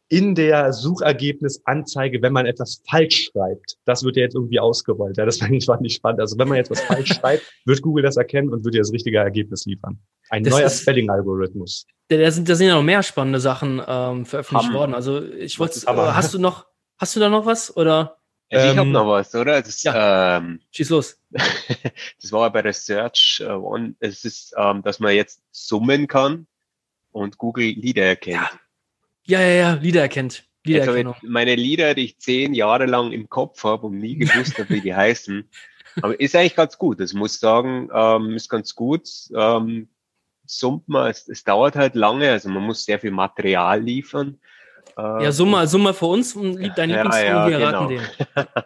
in der Suchergebnisanzeige, wenn man etwas falsch schreibt. Das wird ja jetzt irgendwie ausgerollt. Ja, das fand ich, fand ich spannend. Also wenn man jetzt was falsch schreibt, wird Google das erkennen und wird dir das richtige Ergebnis liefern. Ein das neuer Spelling-Algorithmus. Da sind, da sind ja noch mehr spannende Sachen ähm, veröffentlicht worden. Also ich wollte, äh, hast du noch, hast du da noch was oder? Ich ähm, habe noch was, oder? Das, ja. ähm, Schieß los. das war bei der Search uh, One. Es ist, ähm, dass man jetzt summen kann und Google Lieder erkennt. Ja. Ja, ja, ja, Lieder erkennt. Also meine Lieder, die ich zehn Jahre lang im Kopf habe und nie gewusst habe, wie die heißen. Aber ist eigentlich ganz gut. Das muss sagen, ähm, ist ganz gut. Ähm, summt man, es, es dauert halt lange, also man muss sehr viel Material liefern. Äh, ja, summ mal, summ mal für uns und lieb dein Lieblingssong, ja, ja, wir genau. raten den.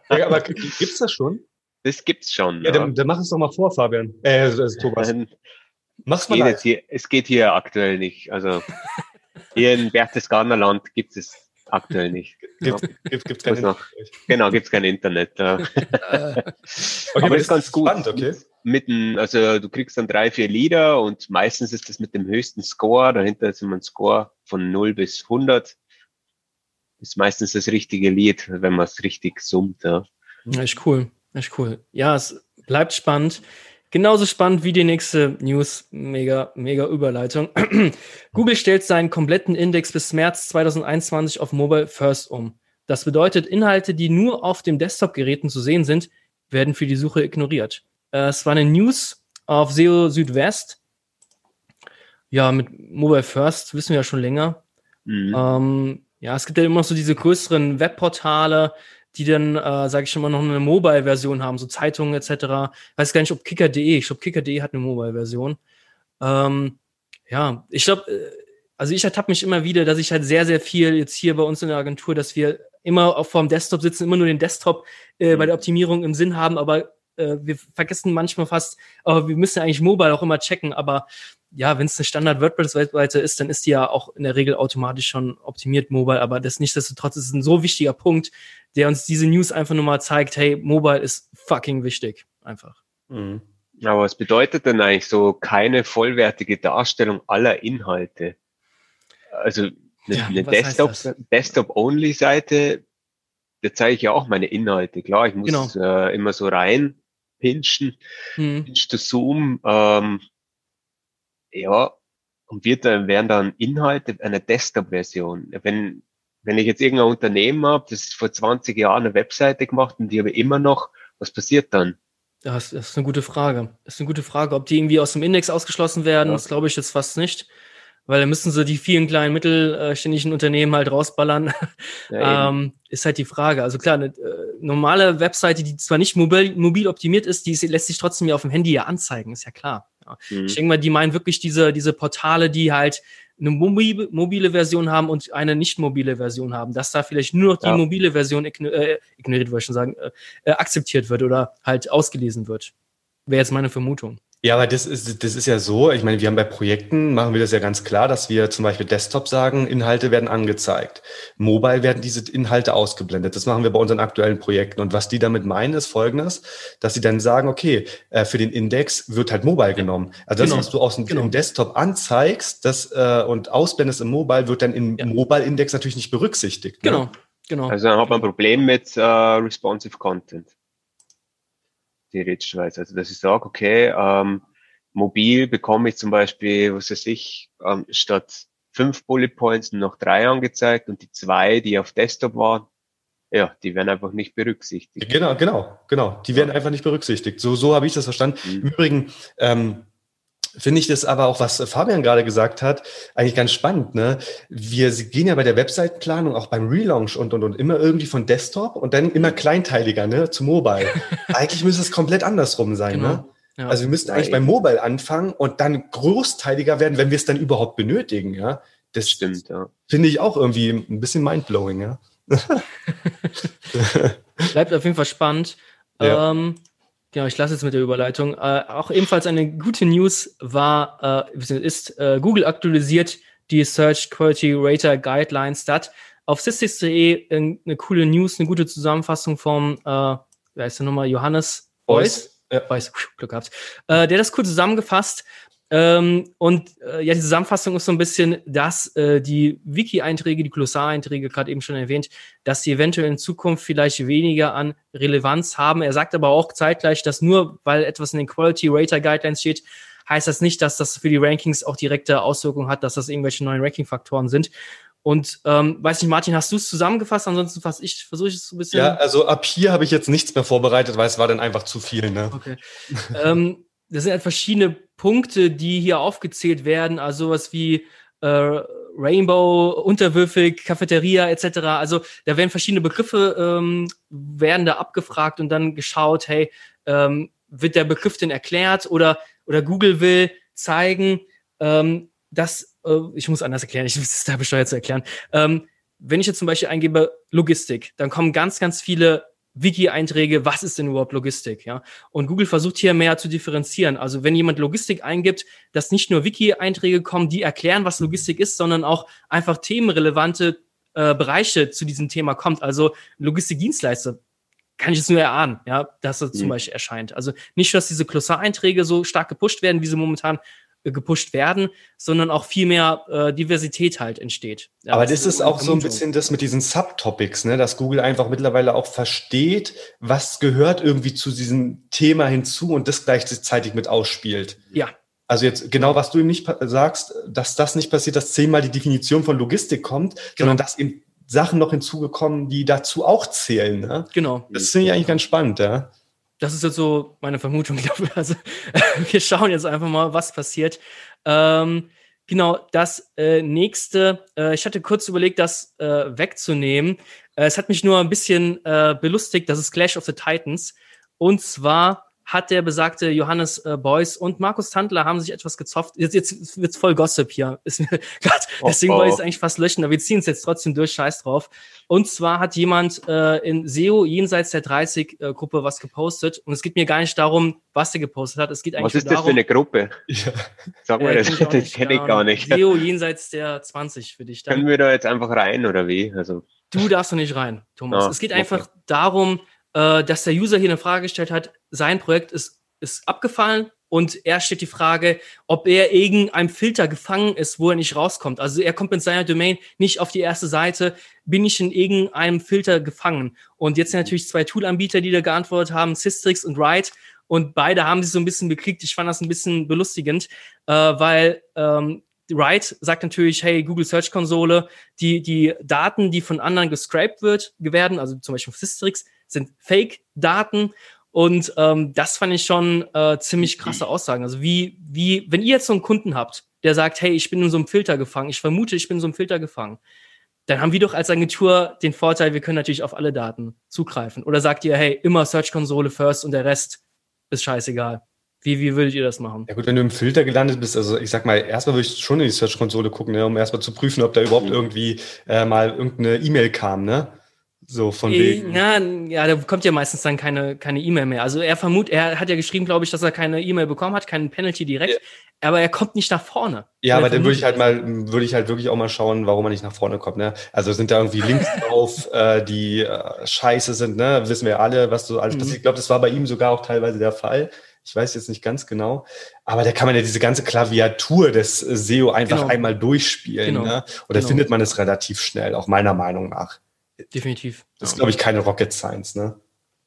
ja, aber gibt's das schon? Das gibt's schon. Ja, ja. Dann, dann mach es doch mal vor, Fabian. Äh, also, Thomas. Mach's mal es geht, hier, es geht hier aktuell nicht. Also hier in Berchtesgadenerland gibt es aktuell nicht. Gibt, gibt, gibt's kein noch, Genau, gibt es kein Internet. Ja. okay, aber das ist ganz gut. Spannend, okay. Mit ein, also du kriegst dann drei, vier Lieder und meistens ist das mit dem höchsten Score. Dahinter ist immer ein Score von 0 bis 100. Ist meistens das richtige Lied, wenn man es richtig summt. Ja. ja, ist cool. Ist cool. Ja, es bleibt spannend. Genauso spannend wie die nächste News. Mega, mega Überleitung. Google stellt seinen kompletten Index bis März 2021 auf Mobile First um. Das bedeutet, Inhalte, die nur auf dem Desktop-Geräten zu sehen sind, werden für die Suche ignoriert. Äh, es war eine News auf SEO Südwest. Ja, mit Mobile First wissen wir ja schon länger. Mhm. Ähm, ja, es gibt ja immer so diese größeren Webportale, die dann, äh, sage ich schon mal, noch eine Mobile-Version haben, so Zeitungen etc. Weiß gar nicht, ob Kicker.de, ich glaube, Kicker.de hat eine Mobile-Version. Ähm, ja, ich glaube, äh, also ich ertappe mich immer wieder, dass ich halt sehr, sehr viel jetzt hier bei uns in der Agentur, dass wir immer auf vorm Desktop sitzen, immer nur den Desktop äh, bei der Optimierung im Sinn haben, aber äh, wir vergessen manchmal fast, aber wir müssen eigentlich Mobile auch immer checken, aber ja, wenn es eine Standard-WordPress-Seite ist, dann ist die ja auch in der Regel automatisch schon optimiert mobile, aber das nichtsdestotrotz ist ein so wichtiger Punkt, der uns diese News einfach nur mal zeigt, hey, mobile ist fucking wichtig. Einfach. Mhm. Aber was bedeutet denn eigentlich so keine vollwertige Darstellung aller Inhalte? Also eine, ja, eine Desktop-Only-Seite, Desktop da zeige ich ja auch meine Inhalte. Klar, ich muss genau. äh, immer so rein Pinchen, hm. Pinch to Zoom, ähm, ja, und wird dann, werden dann Inhalte einer Desktop-Version. Wenn, wenn ich jetzt irgendein Unternehmen habe, das vor 20 Jahren eine Webseite gemacht und die habe immer noch, was passiert dann? Das, ist eine gute Frage. Das ist eine gute Frage. Ob die irgendwie aus dem Index ausgeschlossen werden, ja. das glaube ich jetzt fast nicht. Weil dann müssen sie die vielen kleinen mittelständigen Unternehmen halt rausballern. Ja, ähm, ist halt die Frage. Also klar, eine äh, normale Webseite, die zwar nicht mobil, mobil optimiert ist, die lässt sich trotzdem ja auf dem Handy ja anzeigen, ist ja klar. Ja. Mhm. Ich denke mal, die meinen wirklich diese, diese Portale, die halt eine mobile, Version haben und eine nicht mobile Version haben, dass da vielleicht nur noch die ja. mobile Version äh, ignoriert, wollte ich schon sagen, äh, äh, akzeptiert wird oder halt ausgelesen wird. Wäre jetzt meine Vermutung. Ja, aber das ist, das ist ja so, ich meine, wir haben bei Projekten, machen wir das ja ganz klar, dass wir zum Beispiel Desktop sagen, Inhalte werden angezeigt. Mobile werden diese Inhalte ausgeblendet. Das machen wir bei unseren aktuellen Projekten. Und was die damit meinen, ist folgendes, dass sie dann sagen, okay, äh, für den Index wird halt Mobile genommen. Also das, genau. was du aus dem genau. Desktop anzeigst das, äh, und ausblendest im Mobile, wird dann im ja. Mobile-Index natürlich nicht berücksichtigt. Ne? Genau, genau. Also dann hat man ein Problem mit äh, responsive Content theoretischerweise. Also, dass ich sage, okay, ähm, mobil bekomme ich zum Beispiel, was weiß ich, ähm, statt fünf Bullet Points noch drei angezeigt und die zwei, die auf Desktop waren, ja, die werden einfach nicht berücksichtigt. Genau, genau, genau. Die werden einfach nicht berücksichtigt. So, so habe ich das verstanden. Mhm. Im Übrigen, ähm, finde ich das aber auch, was Fabian gerade gesagt hat, eigentlich ganz spannend. Ne? Wir gehen ja bei der Webseitenplanung, auch beim Relaunch und, und, und immer irgendwie von Desktop und dann immer kleinteiliger ne, zu Mobile. eigentlich müsste es komplett andersrum sein. Genau. Ne? Ja. Also wir müssten eigentlich beim Mobile anfangen und dann großteiliger werden, wenn wir es dann überhaupt benötigen. Ja, das stimmt. Ja. Finde ich auch irgendwie ein bisschen mindblowing. Ja. Bleibt auf jeden Fall spannend. Ja. Ähm, Genau, ich lasse jetzt mit der Überleitung. Äh, auch ebenfalls eine gute News war, äh, ist, äh, Google aktualisiert die Search Quality Rater Guidelines. Dat auf sys.de eine coole News, eine gute Zusammenfassung vom, äh, wer ist der nochmal, Johannes Beuys? Ja. Beuys, Glück gehabt. Äh, der das kurz zusammengefasst. Ähm, und äh, ja, die Zusammenfassung ist so ein bisschen, dass äh, die Wiki-Einträge, die Glossar-Einträge, gerade eben schon erwähnt, dass sie eventuell in Zukunft vielleicht weniger an Relevanz haben. Er sagt aber auch zeitgleich, dass nur weil etwas in den Quality Rater Guidelines steht, heißt das nicht, dass das für die Rankings auch direkte Auswirkungen hat, dass das irgendwelche neuen Ranking-Faktoren sind. Und ähm, weiß nicht, Martin, hast du es zusammengefasst? Ansonsten fasse ich, versuche ich es so ein bisschen. Ja, also ab hier habe ich jetzt nichts mehr vorbereitet, weil es war dann einfach zu viel. Ne? Okay. ähm, das sind halt verschiedene Punkte, die hier aufgezählt werden, also sowas wie äh, Rainbow, unterwürfig, Cafeteria etc. Also da werden verschiedene Begriffe ähm, werden da abgefragt und dann geschaut, hey, ähm, wird der Begriff denn erklärt oder oder Google will zeigen, ähm, dass äh, ich muss anders erklären, ich muss es da bescheuert zu erklären. Ähm, wenn ich jetzt zum Beispiel eingebe Logistik, dann kommen ganz ganz viele Wiki-Einträge, was ist denn überhaupt Logistik, ja? Und Google versucht hier mehr zu differenzieren. Also wenn jemand Logistik eingibt, dass nicht nur Wiki-Einträge kommen, die erklären, was Logistik ist, sondern auch einfach themenrelevante äh, Bereiche zu diesem Thema kommt. Also Logistikdienstleister kann ich jetzt nur erahnen, ja, dass das mhm. zum Beispiel erscheint. Also nicht, dass diese Glossar-Einträge so stark gepusht werden, wie sie momentan gepusht werden, sondern auch viel mehr äh, Diversität halt entsteht. Ja, Aber das ist auch so ein bisschen das mit diesen Subtopics, ne, dass Google einfach mittlerweile auch versteht, was gehört irgendwie zu diesem Thema hinzu und das gleichzeitig mit ausspielt. Ja. Also jetzt genau, was du ihm nicht sagst, dass das nicht passiert, dass zehnmal die Definition von Logistik kommt, genau. sondern dass eben Sachen noch hinzugekommen, die dazu auch zählen. Ne? Genau. Das finde ich eigentlich ganz spannend, ja. Das ist jetzt so meine Vermutung. Also, wir schauen jetzt einfach mal, was passiert. Ähm, genau, das äh, nächste, äh, ich hatte kurz überlegt, das äh, wegzunehmen. Äh, es hat mich nur ein bisschen äh, belustigt, das ist Clash of the Titans. Und zwar hat der besagte Johannes äh, Beuys und Markus Tandler haben sich etwas gezofft. Jetzt, jetzt wird's voll Gossip hier. Ist mir grad, oh, deswegen oh. wollte ich es eigentlich fast löschen, aber wir ziehen es jetzt trotzdem durch, scheiß drauf. Und zwar hat jemand äh, in SEO jenseits der 30 äh, Gruppe was gepostet und es geht mir gar nicht darum, was er gepostet hat. Es geht eigentlich Was ist das für eine Gruppe? Ja. Sag mal, äh, das, das kenne ich gar nicht. SEO jenseits der 20 für dich. Dann. Können wir da jetzt einfach rein oder wie? Also Du darfst doch nicht rein, Thomas. Ah, es geht einfach okay. darum, äh, dass der User hier eine Frage gestellt hat, sein Projekt ist, ist abgefallen und er stellt die Frage, ob er irgendeinem Filter gefangen ist, wo er nicht rauskommt. Also er kommt mit seiner Domain nicht auf die erste Seite, bin ich in irgendeinem Filter gefangen. Und jetzt sind natürlich zwei Tool-Anbieter, die da geantwortet haben, Systrix und Write. und beide haben sich so ein bisschen bekriegt. Ich fand das ein bisschen belustigend, äh, weil ähm, Wright sagt natürlich, hey, Google Search Konsole, die, die Daten, die von anderen gescraped wird, werden, also zum Beispiel Systrix, sind Fake-Daten. Und ähm, das fand ich schon äh, ziemlich krasse Aussagen. Also wie, wie, wenn ihr jetzt so einen Kunden habt, der sagt, hey, ich bin in so einem Filter gefangen, ich vermute, ich bin in so einem Filter gefangen, dann haben wir doch als Agentur den Vorteil, wir können natürlich auf alle Daten zugreifen. Oder sagt ihr, hey, immer Search Konsole first und der Rest ist scheißegal. Wie, wie würdet ihr das machen? Ja gut, wenn du im Filter gelandet bist, also ich sag mal, erstmal würde ich schon in die Search-Konsole gucken, ne, um erstmal zu prüfen, ob da überhaupt mhm. irgendwie äh, mal irgendeine E-Mail kam, ne? So von wegen. Ja, ja, da kommt ja meistens dann keine keine E-Mail mehr. Also er vermutet, er hat ja geschrieben, glaube ich, dass er keine E-Mail bekommen hat, keinen Penalty direkt, ja. aber er kommt nicht nach vorne. Ja, aber dann würde ich halt mal, würde ich halt wirklich auch mal schauen, warum er nicht nach vorne kommt. Ne? Also sind da irgendwie Links drauf, äh, die äh, scheiße sind, ne? Wissen wir alle, was so alles mhm. passiert. Ich glaube, das war bei ihm sogar auch teilweise der Fall. Ich weiß jetzt nicht ganz genau, aber da kann man ja diese ganze Klaviatur des äh, SEO einfach genau. einmal durchspielen. Genau. Ne? Und da genau. findet man es relativ schnell, auch meiner Meinung nach. Definitiv. Das ist, glaube ich, keine Rocket Science, ne?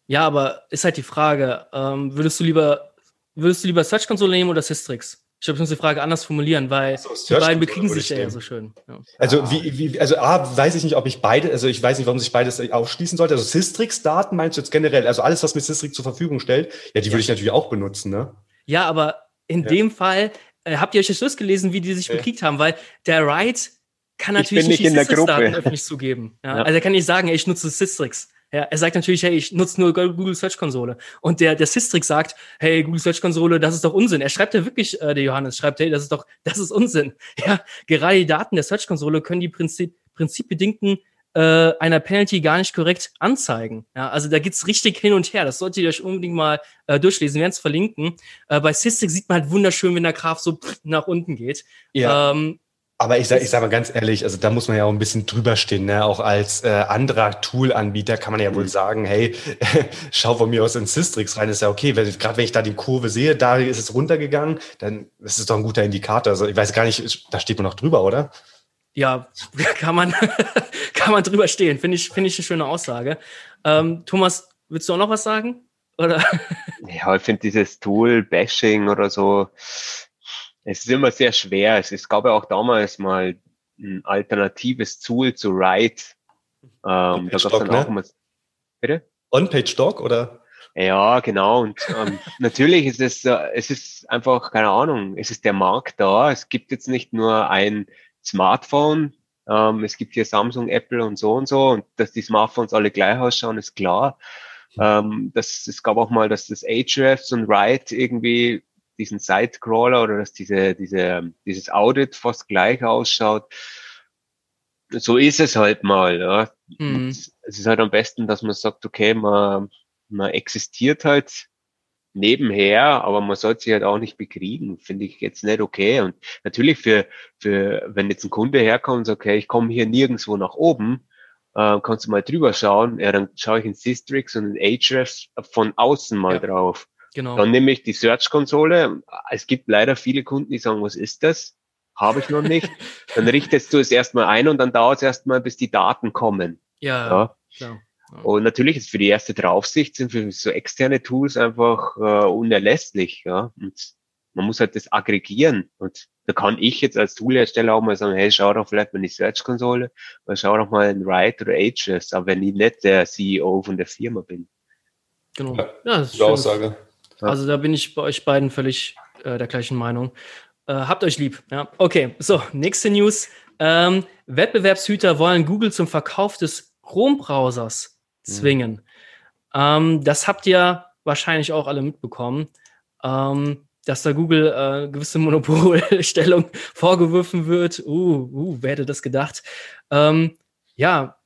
Ja, aber ist halt die Frage, ähm, würdest du lieber, würdest du lieber Search Console nehmen oder Systrix? Ich glaube, ich muss die Frage anders formulieren, weil so, die beiden bekriegen sich ja so schön. Ja. Also, ah. wie, wie, also A, weiß ich nicht, ob ich beide, also ich weiß nicht, warum sich beides ausschließen sollte. Also Systrix-Daten meinst du jetzt generell, also alles, was mir Systrix zur Verfügung stellt, ja, die ja. würde ich natürlich auch benutzen, ne? Ja, aber in ja. dem Fall, äh, habt ihr euch das durchgelesen, wie die sich bekriegt haben, weil der Wright kann natürlich nicht, nicht die Systrix-Daten öffentlich zugeben. Ja? Also er kann nicht sagen, ey, ich nutze Systrix. Ja, er sagt natürlich, hey, ich nutze nur Google Search Konsole. Und der, der Systrix sagt, hey, Google Search Konsole, das ist doch Unsinn. Er schreibt ja wirklich, äh, der Johannes schreibt, hey, das ist doch, das ist Unsinn. Ja, gerade die Daten der Search Konsole können die Prinzip, prinzipbedingten äh, einer Penalty gar nicht korrekt anzeigen. Ja, also da geht's richtig hin und her. Das solltet ihr euch unbedingt mal äh, durchlesen. Wir werden es verlinken. Äh, bei Systrix sieht man halt wunderschön, wenn der Graph so nach unten geht. Ja. Ähm, aber ich sage ich sag mal ganz ehrlich, also da muss man ja auch ein bisschen drüber stehen. Ne? Auch als äh, anderer Tool-Anbieter kann man ja wohl mhm. sagen, hey, schau von mir aus in Systrix rein, ist ja okay. Gerade wenn ich da die Kurve sehe, da ist es runtergegangen, dann ist es doch ein guter Indikator. Also ich weiß gar nicht, da steht man noch drüber, oder? Ja, kann man, kann man drüber stehen. Finde ich, finde ich eine schöne Aussage. Ähm, Thomas, willst du auch noch was sagen? Oder? Ja, ich finde dieses Tool-Bashing oder so, es ist immer sehr schwer. Es, es gab ja auch damals mal ein alternatives Tool zu Write. Ähm, da gab dann ne? auch mal. Bitte? On-Page-Doc oder? Ja, genau. Und ähm, natürlich ist es, äh, es ist einfach, keine Ahnung, es ist der Markt da. Es gibt jetzt nicht nur ein Smartphone. Ähm, es gibt hier Samsung, Apple und so und so. Und dass die Smartphones alle gleich ausschauen, ist klar. Ähm, das, es gab auch mal, dass das Ahrefs und Write irgendwie diesen Sitecrawler oder dass diese, diese, dieses Audit fast gleich ausschaut. So ist es halt mal. Ja. Mhm. Es ist halt am besten, dass man sagt, okay, man, man existiert halt nebenher, aber man sollte sich halt auch nicht bekriegen, finde ich jetzt nicht okay. Und natürlich für, für wenn jetzt ein Kunde herkommt und sagt, okay, ich komme hier nirgendwo nach oben, äh, kannst du mal drüber schauen, ja, dann schaue ich in Systrix und in Ahrefs von außen mal ja. drauf. Genau. Dann nehme ich die Search-Konsole. Es gibt leider viele Kunden, die sagen, was ist das? Habe ich noch nicht. dann richtest du es erstmal ein und dann dauert es erstmal, bis die Daten kommen. Ja, ja. Klar. Und natürlich ist für die erste Draufsicht sind für so externe Tools einfach äh, unerlässlich. Ja? Und man muss halt das aggregieren. Und da kann ich jetzt als Toolhersteller auch mal sagen, hey, schau doch vielleicht mal in die Search-Konsole, oder schau doch mal in Write oder Ahrefs, aber wenn ich nicht der CEO von der Firma bin. Genau. Ja, das ist eine Aussage. Also da bin ich bei euch beiden völlig äh, der gleichen Meinung. Äh, habt euch lieb. Ja, okay. So, nächste News. Ähm, Wettbewerbshüter wollen Google zum Verkauf des Chrome-Browsers zwingen. Mhm. Ähm, das habt ihr wahrscheinlich auch alle mitbekommen, ähm, dass da Google äh, gewisse Monopolstellung vorgeworfen wird. Uh, uh, wer hätte das gedacht? Ähm, ja,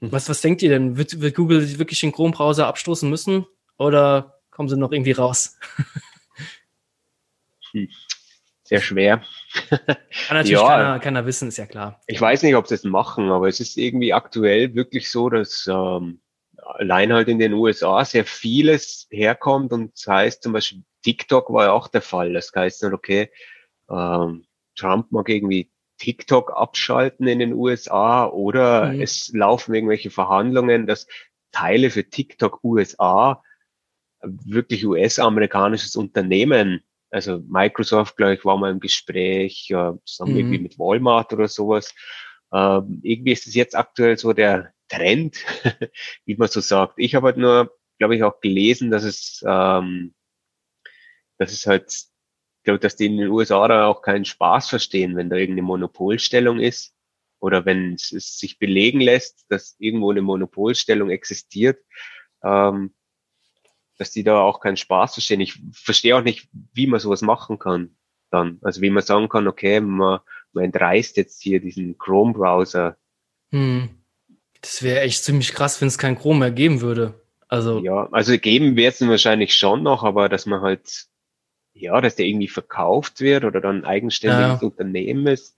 hm. was, was denkt ihr denn? Wird, wird Google wirklich den Chrome-Browser abstoßen müssen? Oder kommen sie noch irgendwie raus? Hm. Sehr schwer. Kann natürlich ja, keiner, keiner, wissen, ist ja klar. Ich weiß nicht, ob sie es machen, aber es ist irgendwie aktuell wirklich so, dass ähm, allein halt in den USA sehr vieles herkommt und das heißt zum Beispiel TikTok war ja auch der Fall. Das heißt dann, okay, ähm, Trump mag irgendwie TikTok abschalten in den USA oder mhm. es laufen irgendwelche Verhandlungen, dass Teile für TikTok USA wirklich US-amerikanisches Unternehmen. Also Microsoft, glaube ich, war mal im Gespräch, äh, zusammen mhm. irgendwie mit Walmart oder sowas. Ähm, irgendwie ist es jetzt aktuell so der Trend, wie man so sagt. Ich habe halt nur, glaube ich, auch gelesen, dass es, ähm, dass es halt, ich glaube, dass die in den USA da auch keinen Spaß verstehen, wenn da irgendeine Monopolstellung ist oder wenn es, es sich belegen lässt, dass irgendwo eine Monopolstellung existiert, ähm, dass die da auch keinen Spaß verstehen. Ich verstehe auch nicht, wie man sowas machen kann dann. Also wie man sagen kann, okay, man, man entreißt jetzt hier diesen Chrome-Browser. Hm. Das wäre echt ziemlich krass, wenn es kein Chrome mehr geben würde. Also ja, also geben wird es wahrscheinlich schon noch, aber dass man halt, ja, dass der irgendwie verkauft wird oder dann ein eigenständiges ja. Unternehmen ist.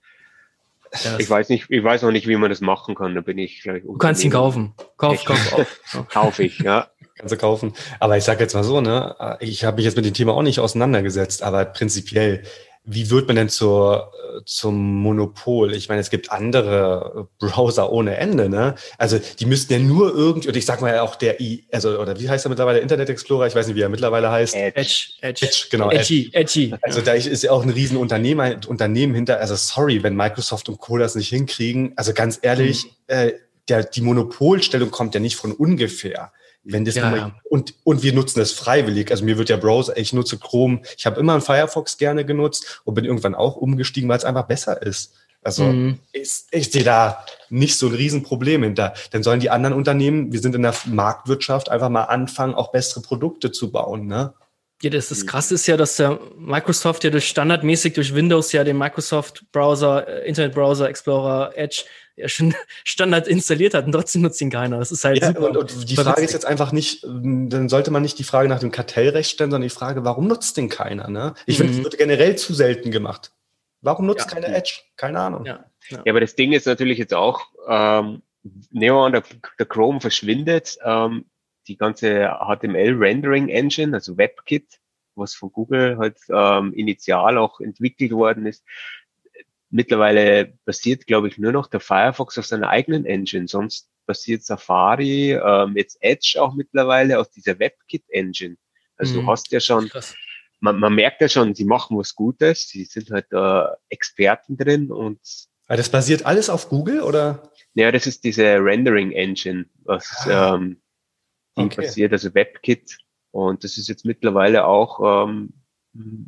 Das ich weiß nicht, ich weiß noch nicht, wie man das machen kann. Da bin ich gleich. Du kannst ihn kaufen. Kauf, kauf auf. Kauf ich, ja. Kannst du kaufen. Aber ich sage jetzt mal so, ne, ich habe mich jetzt mit dem Thema auch nicht auseinandergesetzt, aber prinzipiell, wie wird man denn zur, zum Monopol? Ich meine, es gibt andere Browser ohne Ende, ne? Also die müssten ja nur irgendwie, und ich sag mal auch der I, also, oder wie heißt er mittlerweile? Internet Explorer, ich weiß nicht, wie er mittlerweile heißt. Edge. Edge, Edge genau. Edgy, Edgy. Also da ist ja auch ein riesen Unternehmen, Unternehmen hinter. Also sorry, wenn Microsoft und Co. das nicht hinkriegen. Also ganz ehrlich, mhm. äh, der, die Monopolstellung kommt ja nicht von ungefähr. Wenn das ja, ja. und und wir nutzen das freiwillig. Also mir wird der Browser, ich nutze Chrome. Ich habe immer einen Firefox gerne genutzt und bin irgendwann auch umgestiegen, weil es einfach besser ist. Also mhm. ich, ich sehe da nicht so ein Riesenproblem hinter. Dann sollen die anderen Unternehmen, wir sind in der Marktwirtschaft, einfach mal anfangen, auch bessere Produkte zu bauen. Ne? Ja, das, das Krasse ist ja, dass der Microsoft ja durch standardmäßig durch Windows ja den Microsoft Browser, äh, Internet Browser Explorer, Edge ja schon Standard installiert hat und trotzdem nutzt ihn keiner. Das ist halt ja, super. Und, und die Frage ist jetzt einfach nicht, ähm, dann sollte man nicht die Frage nach dem Kartellrecht stellen, sondern die Frage, warum nutzt den keiner? Ne? Ich mhm. finde, das wird generell zu selten gemacht. Warum nutzt ja. keine Edge? Keine Ahnung. Ja. ja. aber das Ding ist natürlich jetzt auch, ähm, nehmen wir an, der, der Chrome verschwindet, ähm, die ganze HTML-Rendering Engine, also WebKit, was von Google halt ähm, initial auch entwickelt worden ist, Mittlerweile basiert, glaube ich, nur noch der Firefox auf seiner eigenen Engine. Sonst basiert Safari, ähm, jetzt Edge auch mittlerweile aus dieser WebKit-Engine. Also mhm. du hast ja schon, man, man merkt ja schon, sie machen was Gutes, sie sind halt äh, Experten drin und. Aber das basiert alles auf Google oder? Ja, das ist diese Rendering Engine, was ah. ähm, okay. basiert, also WebKit. Und das ist jetzt mittlerweile auch ähm,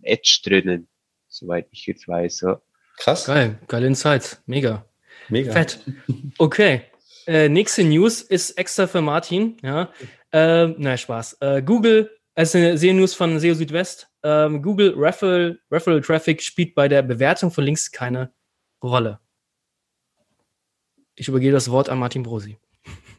Edge drinnen, soweit ich jetzt weiß. Ja. Krass. Geil, geile Insights. Mega. Mega. Fett. Okay. Äh, nächste News ist extra für Martin. Ja. Äh, na, Spaß. Äh, Google, also eine SEO-News von SEO Südwest. Ähm, Google Referral, Referral Traffic spielt bei der Bewertung von Links keine Rolle. Ich übergebe das Wort an Martin Brosi.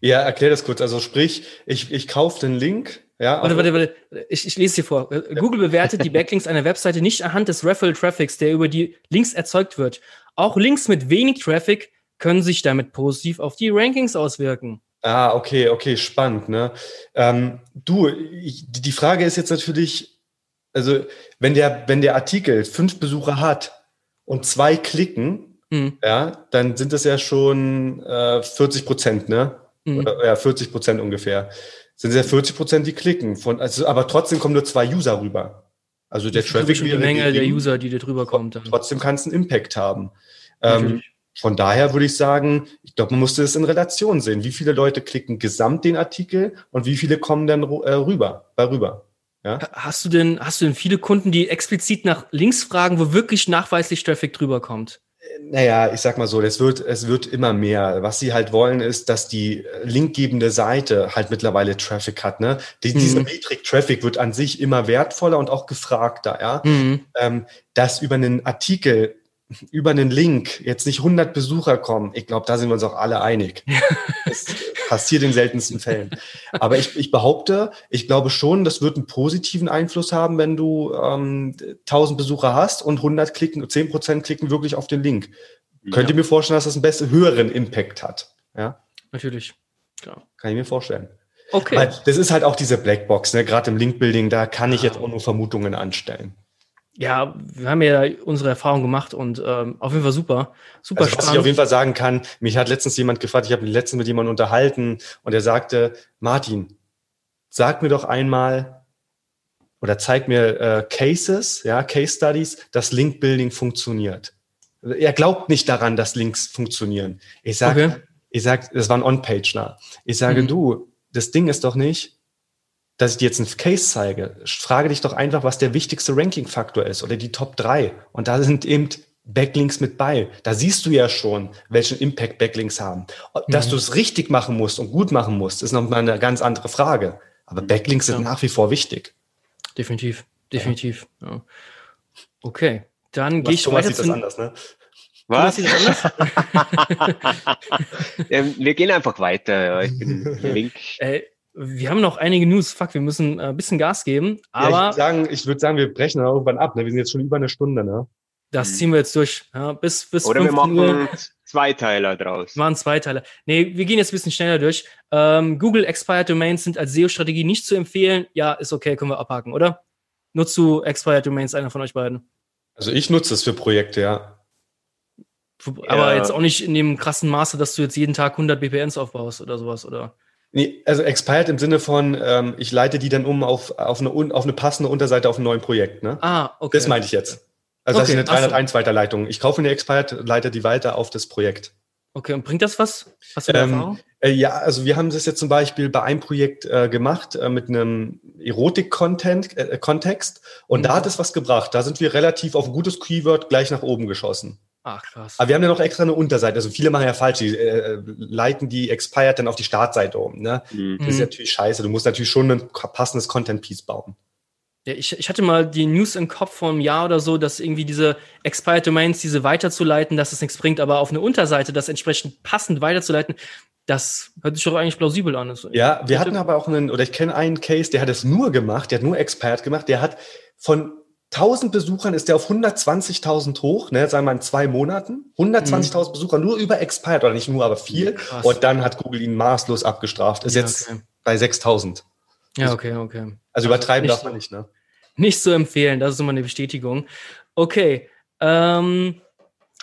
Ja, erklär das kurz. Also sprich, ich, ich kaufe den Link. Ja, warte, warte, warte. Ich, ich lese dir vor. Google bewertet die Backlinks einer Webseite nicht anhand des Referral Traffics, der über die Links erzeugt wird. Auch Links mit wenig Traffic können sich damit positiv auf die Rankings auswirken. Ah, okay, okay, spannend. Ne? Ähm, du, ich, die Frage ist jetzt natürlich, also wenn der, wenn der Artikel fünf Besucher hat und zwei klicken, hm. ja, dann sind das ja schon äh, 40 Prozent, ne? Mhm. Oder, ja, 40 Prozent ungefähr. Sind es ja 40 Prozent, die klicken. Von, also, aber trotzdem kommen nur zwei User rüber. Also der Traffic. Die Menge der User, die da drüber kommt. Dann. Trotzdem kann es einen Impact haben. Ähm, von daher würde ich sagen, ich glaube, man musste es in Relation sehen. Wie viele Leute klicken gesamt den Artikel und wie viele kommen dann äh, rüber, bei rüber. Ja? Hast du denn, hast du denn viele Kunden, die explizit nach Links fragen, wo wirklich nachweislich Traffic drüber kommt? Naja, ich sag mal so, es wird, es wird immer mehr. Was sie halt wollen, ist, dass die linkgebende Seite halt mittlerweile Traffic hat. Ne? Die, mhm. Diese Metrik Traffic wird an sich immer wertvoller und auch gefragter. Ja? Mhm. Ähm, dass über einen Artikel über einen Link jetzt nicht 100 Besucher kommen, ich glaube, da sind wir uns auch alle einig. das passiert in seltensten Fällen. Aber ich, ich behaupte, ich glaube schon, das wird einen positiven Einfluss haben, wenn du ähm, 1000 Besucher hast und 100 klicken, 10 Prozent klicken wirklich auf den Link. Ja. Könnt ihr mir vorstellen, dass das einen besseren, höheren Impact hat? Ja? Natürlich. Klar. Kann ich mir vorstellen. Okay. Weil das ist halt auch diese Blackbox, ne? gerade im Linkbuilding, da kann ich jetzt auch nur Vermutungen anstellen ja, wir haben ja unsere Erfahrung gemacht und ähm, auf jeden Fall super. Super also, spannend. Was ich auf jeden Fall sagen kann, mich hat letztens jemand gefragt, ich habe letztens mit jemandem unterhalten und er sagte, Martin, sag mir doch einmal, oder zeig mir äh, Cases, ja, Case Studies, dass Link Building funktioniert. Er glaubt nicht daran, dass Links funktionieren. Ich sage, okay. ich sag, das war ein On-Pager. Ich sage, mhm. du, das Ding ist doch nicht, dass ich dir jetzt einen Case zeige. Frage dich doch einfach, was der wichtigste Ranking-Faktor ist oder die Top 3. Und da sind eben Backlinks mit bei. Da siehst du ja schon, welchen Impact Backlinks haben. Dass mhm. du es richtig machen musst und gut machen musst, ist nochmal eine ganz andere Frage. Aber Backlinks sind nach wie vor wichtig. Definitiv, definitiv. Ja. Ja. Okay, dann gehe ich Thomas weiter sieht das anders, ne? Was? Sieht das anders? ja, wir gehen einfach weiter. Ich bin link. Äh, wir haben noch einige News. Fuck, wir müssen äh, ein bisschen Gas geben. Aber ja, ich würde sagen, ich würd sagen, wir brechen irgendwann ab. Ne? Wir sind jetzt schon über eine Stunde. Ne? Das ziehen wir jetzt durch. Ja, bis, bis Oder wir machen Uhr. Zweiteiler draus. Waren Zweiteiler. Nee, wir gehen jetzt ein bisschen schneller durch. Ähm, Google Expired Domains sind als SEO-Strategie nicht zu empfehlen. Ja, ist okay, können wir abhaken, oder? Nutzt du Expired Domains, einer von euch beiden? Also ich nutze es für Projekte, ja. Aber ja. jetzt auch nicht in dem krassen Maße, dass du jetzt jeden Tag 100 BPNs aufbaust oder sowas, oder? Nee, also expired im Sinne von, ähm, ich leite die dann um auf, auf, eine, auf eine passende Unterseite auf ein neues Projekt. Ne? Ah, okay. Das meinte ich jetzt. Also okay, das ist eine 301 Weiterleitung. Ich kaufe eine Expired, leite die weiter auf das Projekt. Okay, und bringt das was? Hast du da ähm, Erfahrung? Äh, ja, also wir haben das jetzt zum Beispiel bei einem Projekt äh, gemacht äh, mit einem Erotik-Content, äh, Kontext und mhm. da hat es was gebracht. Da sind wir relativ auf ein gutes Keyword gleich nach oben geschossen. Ach, krass. Aber wir haben ja noch extra eine Unterseite. Also viele machen ja falsch, die äh, leiten die Expired dann auf die Startseite um. Ne? Mhm. Das ist natürlich scheiße. Du musst natürlich schon ein passendes Content-Piece bauen. Ja, ich, ich hatte mal die News im Kopf vor einem Jahr oder so, dass irgendwie diese Expired Domains, diese weiterzuleiten, dass es nichts bringt, aber auf eine Unterseite das entsprechend passend weiterzuleiten, das hört sich doch eigentlich plausibel an. Ja, wir hatten aber auch einen, oder ich kenne einen Case, der hat es nur gemacht, der hat nur Expired gemacht, der hat von 1000 Besuchern ist der auf 120.000 hoch, ne, sagen wir in zwei Monaten. 120.000 mhm. Besucher nur über Expired, oder nicht nur, aber viel. Krass. Und dann hat Google ihn maßlos abgestraft. Ist ja, jetzt okay. bei 6.000. Ja, okay, okay. Also, also übertreiben darf man nicht, ne? Nicht zu empfehlen, das ist immer eine Bestätigung. Okay, ähm,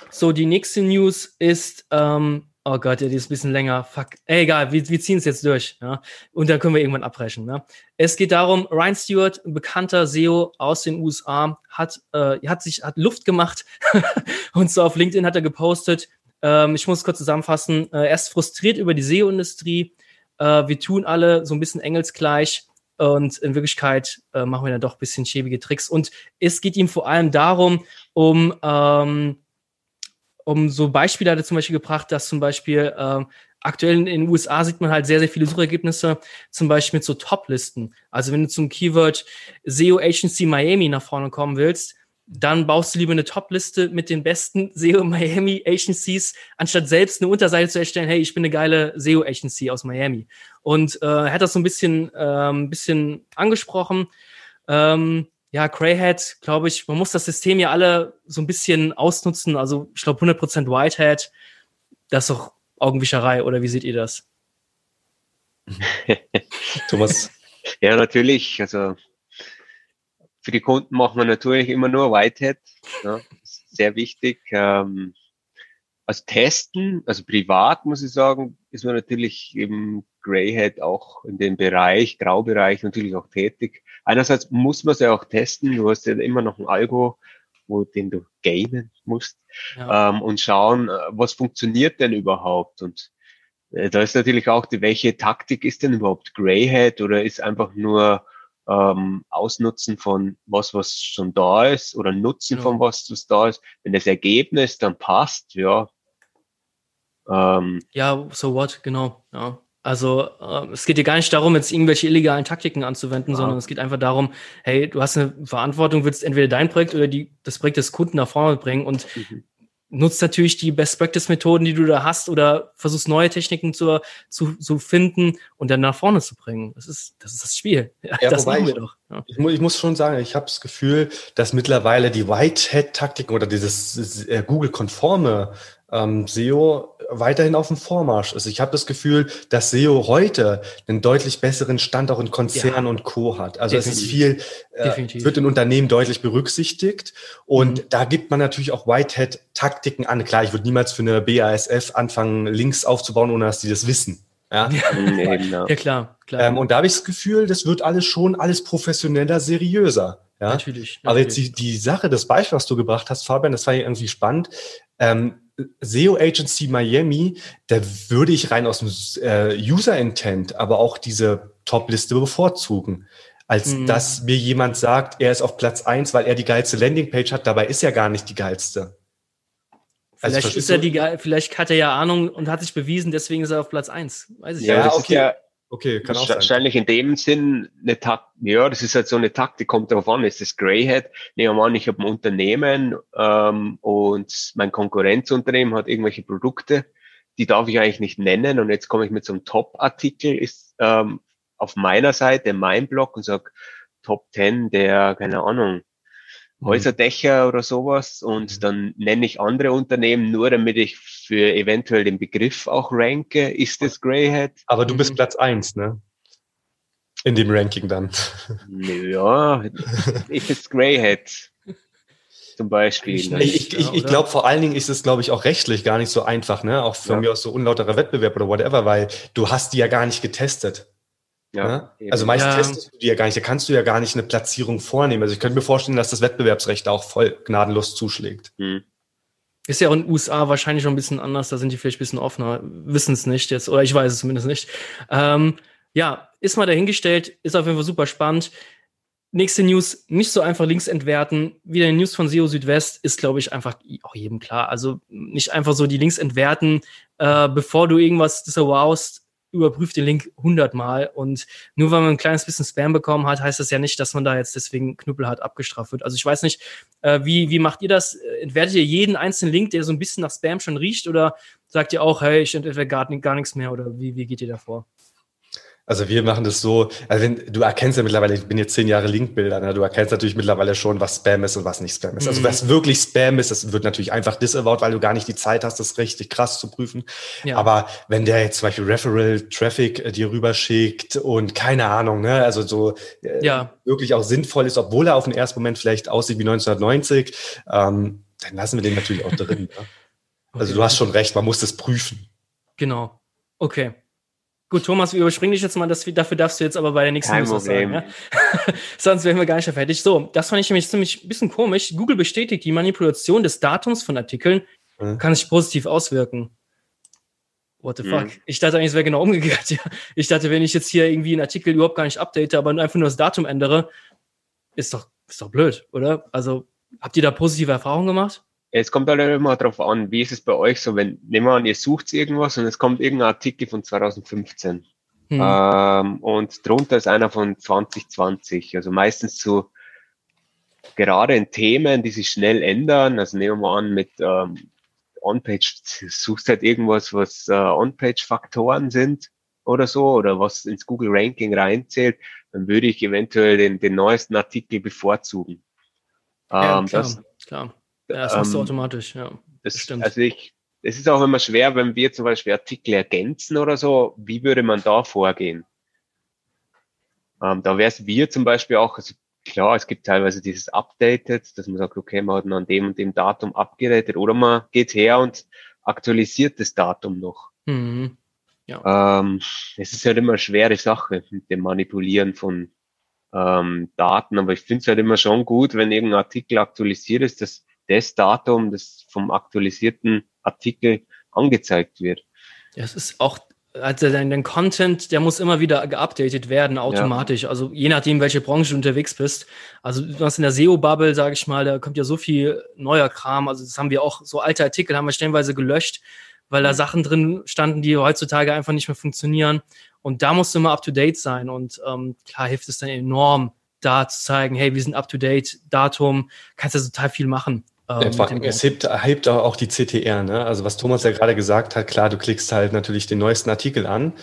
so die nächste News ist, ähm, oh Gott, ja, die ist ein bisschen länger. Fuck, Ey, egal, wir, wir ziehen es jetzt durch. Ja? Und dann können wir irgendwann abbrechen. Ja? Es geht darum, Ryan Stewart, ein bekannter SEO aus den USA, hat, äh, hat sich hat Luft gemacht und so auf LinkedIn hat er gepostet. Ähm, ich muss kurz zusammenfassen. Äh, er ist frustriert über die SEO-Industrie. Äh, wir tun alle so ein bisschen engelsgleich und in Wirklichkeit äh, machen wir dann doch ein bisschen schäbige Tricks. Und es geht ihm vor allem darum, um, ähm, um so Beispiele hat er zum Beispiel gebracht, dass zum Beispiel ähm, aktuell in den USA sieht man halt sehr, sehr viele Suchergebnisse, zum Beispiel mit so Top-Listen. Also wenn du zum Keyword SEO Agency Miami nach vorne kommen willst, dann baust du lieber eine Top-Liste mit den besten SEO Miami Agencies, anstatt selbst eine Unterseite zu erstellen, hey, ich bin eine geile SEO Agency aus Miami. Und äh, er hat das so ein bisschen, ähm, bisschen angesprochen. Ähm, ja, Greyhead, glaube ich, man muss das System ja alle so ein bisschen ausnutzen. Also ich glaube 100% Whitehead, das ist doch Augenwischerei, oder wie seht ihr das? Thomas. ja, natürlich. Also für die Kunden machen wir natürlich immer nur Whitehead. Ja, sehr wichtig. Ähm, also testen, also privat muss ich sagen, ist man natürlich im Greyhead auch in dem Bereich, Graubereich natürlich auch tätig. Einerseits muss man es ja auch testen, du hast ja immer noch ein Algo, wo den du gainen musst ja. ähm, und schauen, äh, was funktioniert denn überhaupt und äh, da ist natürlich auch die, welche Taktik ist denn überhaupt Greyhead oder ist einfach nur ähm, Ausnutzen von was, was schon da ist oder Nutzen genau. von was, was da ist. Wenn das Ergebnis dann passt, ja. Ähm, ja, so what, genau. Ja. Also äh, es geht dir gar nicht darum, jetzt irgendwelche illegalen Taktiken anzuwenden, ja. sondern es geht einfach darum, hey, du hast eine Verantwortung, willst entweder dein Projekt oder die, das Projekt des Kunden nach vorne bringen und mhm nutzt natürlich die Best-Practice-Methoden, die du da hast, oder versuchst neue Techniken zu, zu, zu finden und dann nach vorne zu bringen. Das ist das, ist das Spiel. Ja, das machen wir doch. Ja. Ich, ich, muss schon sagen, ich habe das Gefühl, dass mittlerweile die Whitehead-Taktiken oder dieses äh, Google-konforme ähm, SEO weiterhin auf dem Vormarsch ist. Ich habe das Gefühl, dass SEO heute einen deutlich besseren Stand auch in Konzernen ja, und Co. hat. Also definitiv. es ist viel, äh, wird in Unternehmen deutlich berücksichtigt und mhm. da gibt man natürlich auch Whitehead-Taktiken an. Klar, ich würde niemals für eine BASF anfangen, Links aufzubauen, ohne dass die das wissen. Ja, ja. ja klar. klar. Ähm, und da habe ich das Gefühl, das wird alles schon alles professioneller, seriöser. Ja? Natürlich, natürlich. Aber jetzt die, die Sache, das Beispiel, was du gebracht hast, Fabian, das war ja irgendwie spannend. Ähm, SEO Agency Miami, da würde ich rein aus dem äh, User Intent aber auch diese Top-Liste bevorzugen. Als mhm. dass mir jemand sagt, er ist auf Platz eins, weil er die geilste Landingpage hat, dabei ist er gar nicht die geilste. Also vielleicht ist er die, vielleicht hat er ja Ahnung und hat sich bewiesen, deswegen ist er auf Platz eins. Weiß ich ja, ja okay. Ja, okay, kann auch wahrscheinlich sein. in dem Sinn eine Taktik, ja, das ist halt so eine Taktik, kommt darauf an, ist das Greyhead. Nehmen wir an, ich habe ein Unternehmen ähm, und mein Konkurrenzunternehmen hat irgendwelche Produkte, die darf ich eigentlich nicht nennen und jetzt komme ich mit so einem Top-Artikel, ist ähm, auf meiner Seite, mein Blog und sage Top 10 der, keine Ahnung. Häuserdächer oder sowas und mhm. dann nenne ich andere Unternehmen nur, damit ich für eventuell den Begriff auch ranke. Ist das Greyhead? Aber du bist mhm. Platz eins, ne? In dem Ranking dann. Ja, ist es Greyhead zum Beispiel. Ich, ich, ich, ich glaube, vor allen Dingen ist es, glaube ich, auch rechtlich gar nicht so einfach, ne? Auch von ja. mir aus so unlauterer Wettbewerb oder whatever, weil du hast die ja gar nicht getestet. Ja, ja? Also meist ja. testest du die ja gar nicht, da kannst du ja gar nicht eine Platzierung vornehmen. Also ich könnte mir vorstellen, dass das Wettbewerbsrecht auch voll gnadenlos zuschlägt. Hm. Ist ja auch in den USA wahrscheinlich noch ein bisschen anders, da sind die vielleicht ein bisschen offener, wissen es nicht jetzt, oder ich weiß es zumindest nicht. Ähm, ja, ist mal dahingestellt, ist auf jeden Fall super spannend. Nächste News, nicht so einfach links entwerten. Wieder eine News von SEO Südwest ist, glaube ich, einfach auch jedem klar. Also nicht einfach so die Links entwerten, äh, bevor du irgendwas disavowst, überprüft den Link hundertmal und nur weil man ein kleines bisschen Spam bekommen hat, heißt das ja nicht, dass man da jetzt deswegen knüppelhart abgestraft wird. Also ich weiß nicht, äh, wie, wie macht ihr das? Entwertet ihr jeden einzelnen Link, der so ein bisschen nach Spam schon riecht oder sagt ihr auch, hey, ich entwerte gar, gar nichts mehr oder wie, wie geht ihr da vor? Also wir machen das so, also wenn, du erkennst ja mittlerweile, ich bin jetzt zehn Jahre Linkbilder, ne? du erkennst natürlich mittlerweile schon, was Spam ist und was nicht Spam ist. Also mhm. was wirklich Spam ist, das wird natürlich einfach disavowed, weil du gar nicht die Zeit hast, das richtig krass zu prüfen. Ja. Aber wenn der jetzt zum Beispiel Referral Traffic äh, dir rüberschickt und keine Ahnung, ne, also so äh, ja. wirklich auch sinnvoll ist, obwohl er auf den ersten Moment vielleicht aussieht wie 1990, ähm, dann lassen wir den natürlich auch drin. Ne? Also okay. du hast schon recht, man muss das prüfen. Genau. Okay. Gut, Thomas, wir überspringen dich jetzt mal, das, dafür darfst du jetzt aber bei der nächsten News sagen. Ja? Sonst wären wir gar nicht fertig. So, das fand ich nämlich ziemlich ein bisschen komisch. Google bestätigt, die Manipulation des Datums von Artikeln mhm. kann sich positiv auswirken. What the fuck? Mhm. Ich dachte eigentlich, es wäre genau umgekehrt. Ja. Ich dachte, wenn ich jetzt hier irgendwie einen Artikel überhaupt gar nicht update, aber einfach nur das Datum ändere, ist doch, ist doch blöd, oder? Also, habt ihr da positive Erfahrungen gemacht? Es kommt halt immer darauf an, wie ist es bei euch so, wenn, nehmen wir an, ihr sucht irgendwas und es kommt irgendein Artikel von 2015. Hm. Ähm, und drunter ist einer von 2020. Also meistens so gerade in Themen, die sich schnell ändern. Also nehmen wir an, mit ähm, On-Page, suchst halt irgendwas, was äh, On-Page-Faktoren sind oder so, oder was ins Google-Ranking reinzählt, dann würde ich eventuell den, den neuesten Artikel bevorzugen. Ja, ähm, klar, das, klar. Ja, das machst du ähm, automatisch, ja. Das, stimmt. Also ich, es ist auch immer schwer, wenn wir zum Beispiel Artikel ergänzen oder so, wie würde man da vorgehen? Ähm, da wäre es wir zum Beispiel auch, also klar, es gibt teilweise dieses Updated, dass man sagt, okay, man hat an dem und dem Datum abgedatet oder man geht her und aktualisiert das Datum noch. Mhm. Ja. Ähm, es ist halt immer eine schwere Sache mit dem Manipulieren von ähm, Daten, aber ich finde es halt immer schon gut, wenn irgendein Artikel aktualisiert ist, dass das Datum, das vom aktualisierten Artikel angezeigt wird. Ja, es ist auch, also dein, dein Content, der muss immer wieder geupdatet werden, automatisch. Ja. Also je nachdem, welche Branche du unterwegs bist. Also du hast in der SEO-Bubble, sage ich mal, da kommt ja so viel neuer Kram. Also das haben wir auch, so alte Artikel haben wir stellenweise gelöscht, weil da mhm. Sachen drin standen, die heutzutage einfach nicht mehr funktionieren. Und da musst du immer up-to-date sein. Und ähm, klar hilft es dann enorm, da zu zeigen, hey, wir sind up-to-date, Datum, kannst ja total viel machen. Ähm, es hebt, hebt auch die CTR, ne? Also was Thomas ja gerade gesagt hat, klar, du klickst halt natürlich den neuesten Artikel an,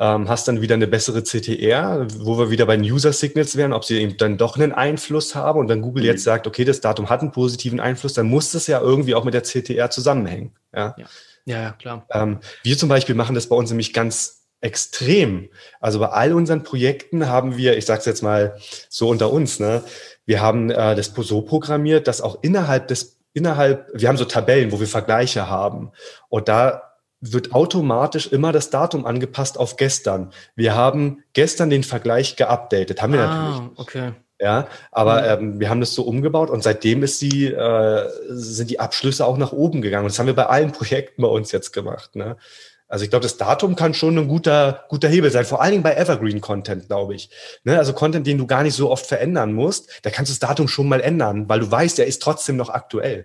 ähm, hast dann wieder eine bessere CTR, wo wir wieder bei den User Signals wären, ob sie eben dann doch einen Einfluss haben und wenn Google mhm. jetzt sagt, okay, das Datum hat einen positiven Einfluss, dann muss das ja irgendwie auch mit der CTR zusammenhängen. Ja, ja, ja klar. Ähm, wir zum Beispiel machen das bei uns nämlich ganz extrem. Also bei all unseren Projekten haben wir, ich sage es jetzt mal so unter uns, ne, wir haben äh, das so programmiert, dass auch innerhalb des, innerhalb, wir haben so Tabellen, wo wir Vergleiche haben. Und da wird automatisch immer das Datum angepasst auf gestern. Wir haben gestern den Vergleich geupdatet, haben wir ah, natürlich. Okay. Ja, aber mhm. ähm, wir haben das so umgebaut und seitdem ist die, äh, sind die Abschlüsse auch nach oben gegangen. Und das haben wir bei allen Projekten bei uns jetzt gemacht. Ne? Also ich glaube, das Datum kann schon ein guter, guter Hebel sein, vor allen Dingen bei Evergreen-Content, glaube ich. Ne? Also Content, den du gar nicht so oft verändern musst, da kannst du das Datum schon mal ändern, weil du weißt, der ist trotzdem noch aktuell.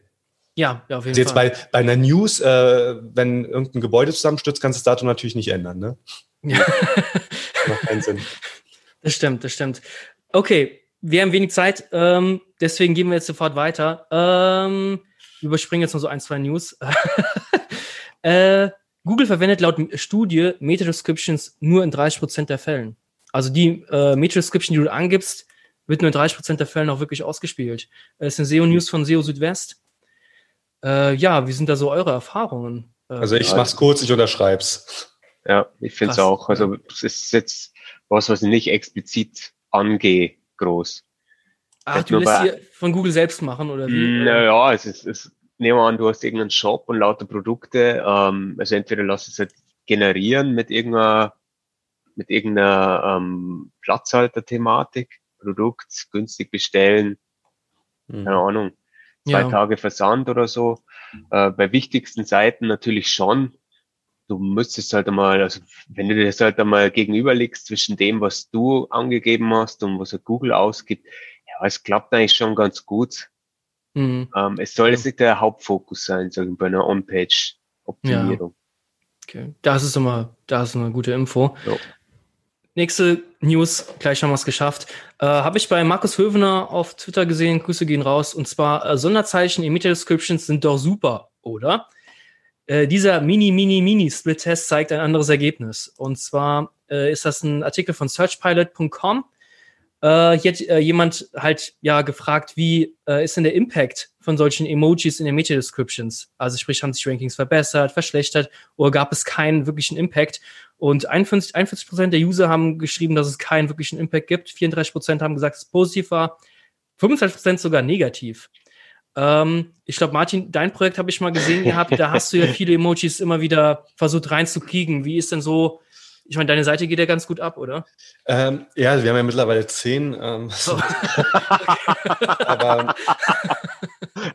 Ja, ja auf jeden also jetzt Fall. Jetzt bei, bei einer News, äh, wenn irgendein Gebäude zusammenstürzt, kannst du das Datum natürlich nicht ändern. Ne? Ja. Macht keinen Sinn. Das stimmt, das stimmt. Okay, wir haben wenig Zeit, ähm, deswegen gehen wir jetzt sofort weiter. Ähm, überspringen jetzt noch so ein, zwei News. äh, Google verwendet laut Studie Meta-Descriptions nur in 30% der Fällen. Also die äh, Meta-Description, die du angibst, wird nur in 30% der Fällen auch wirklich ausgespielt. Das ist eine SEO-News von SEO Südwest. Äh, ja, wie sind da so eure Erfahrungen? Äh, also ich mach's kurz, ich unterschreib's. Ja, ich finde es auch. Also es ist jetzt was, was ich nicht explizit angehe, groß. Ach, du lässt hier von Google selbst machen, oder wie? Naja, es ist, es, nehmen wir an, du hast irgendeinen Shop und lauter Produkte, ähm, also entweder lass es halt generieren mit irgendeiner, mit irgendeiner ähm, Platzhalter-Thematik, Produkt günstig bestellen, mhm. keine Ahnung, zwei ja. Tage Versand oder so. Äh, bei wichtigsten Seiten natürlich schon. Du müsstest halt einmal, also wenn du dir das halt einmal gegenüberlegst zwischen dem, was du angegeben hast und was Google ausgibt, ja, es klappt eigentlich schon ganz gut. Mhm. Ähm, es soll jetzt nicht der Hauptfokus sein, sagen wir, bei einer On-Page-Optimierung. Ja. Okay, das ist immer, das ist eine gute Info. Ja. Nächste News, gleich haben wir es geschafft. Äh, Habe ich bei Markus Hövener auf Twitter gesehen, Grüße gehen raus. Und zwar äh, Sonderzeichen in Meta-Descriptions sind doch super, oder? Äh, dieser Mini, Mini, Mini-Split-Test zeigt ein anderes Ergebnis. Und zwar äh, ist das ein Artikel von searchpilot.com. Äh, hier hat äh, jemand halt ja gefragt, wie äh, ist denn der Impact von solchen Emojis in den Meta-Descriptions? Also sprich, haben sich Rankings verbessert, verschlechtert oder gab es keinen wirklichen Impact? Und 41, 41 Prozent der User haben geschrieben, dass es keinen wirklichen Impact gibt. 34 Prozent haben gesagt, dass es positiv war. 25 Prozent sogar negativ. Ähm, ich glaube, Martin, dein Projekt habe ich mal gesehen gehabt. Da hast du ja viele Emojis immer wieder versucht reinzukriegen. Wie ist denn so ich meine, deine Seite geht ja ganz gut ab, oder? Ähm, ja, wir haben ja mittlerweile zehn. Ähm, oh. aber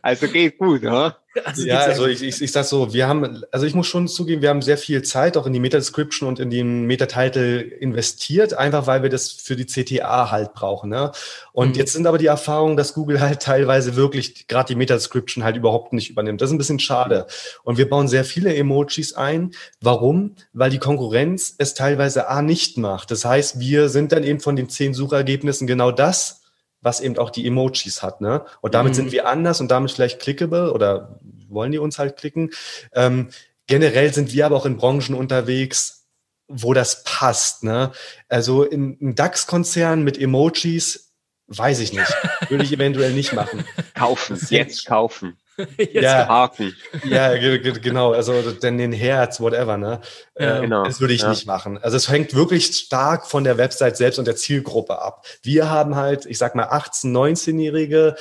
also geht gut, ja? Also ja, also ich, ich, ich sag so, wir haben, also ich muss schon zugeben, wir haben sehr viel Zeit auch in die Meta-Description und in den Meta-Title investiert, einfach weil wir das für die CTA halt brauchen. Ne? Und mhm. jetzt sind aber die Erfahrungen, dass Google halt teilweise wirklich gerade die Meta-Description halt überhaupt nicht übernimmt. Das ist ein bisschen schade. Und wir bauen sehr viele Emojis ein. Warum? Weil die Konkurrenz es teilweise A nicht macht. Das heißt, wir sind dann eben von den zehn Suchergebnissen genau das, was eben auch die Emojis hat. Ne? Und damit mhm. sind wir anders und damit vielleicht clickable oder wollen die uns halt klicken. Ähm, generell sind wir aber auch in Branchen unterwegs, wo das passt. Ne? Also in einem DAX-Konzern mit Emojis, weiß ich nicht. Würde ich eventuell nicht machen. Kaufen, jetzt kaufen. Jetzt ja, haken. Ja, genau. Also denn den Herz, whatever, ne? Ja, äh, genau. Das würde ich ja. nicht machen. Also es hängt wirklich stark von der Website selbst und der Zielgruppe ab. Wir haben halt, ich sag mal, 18-, 19-Jährige,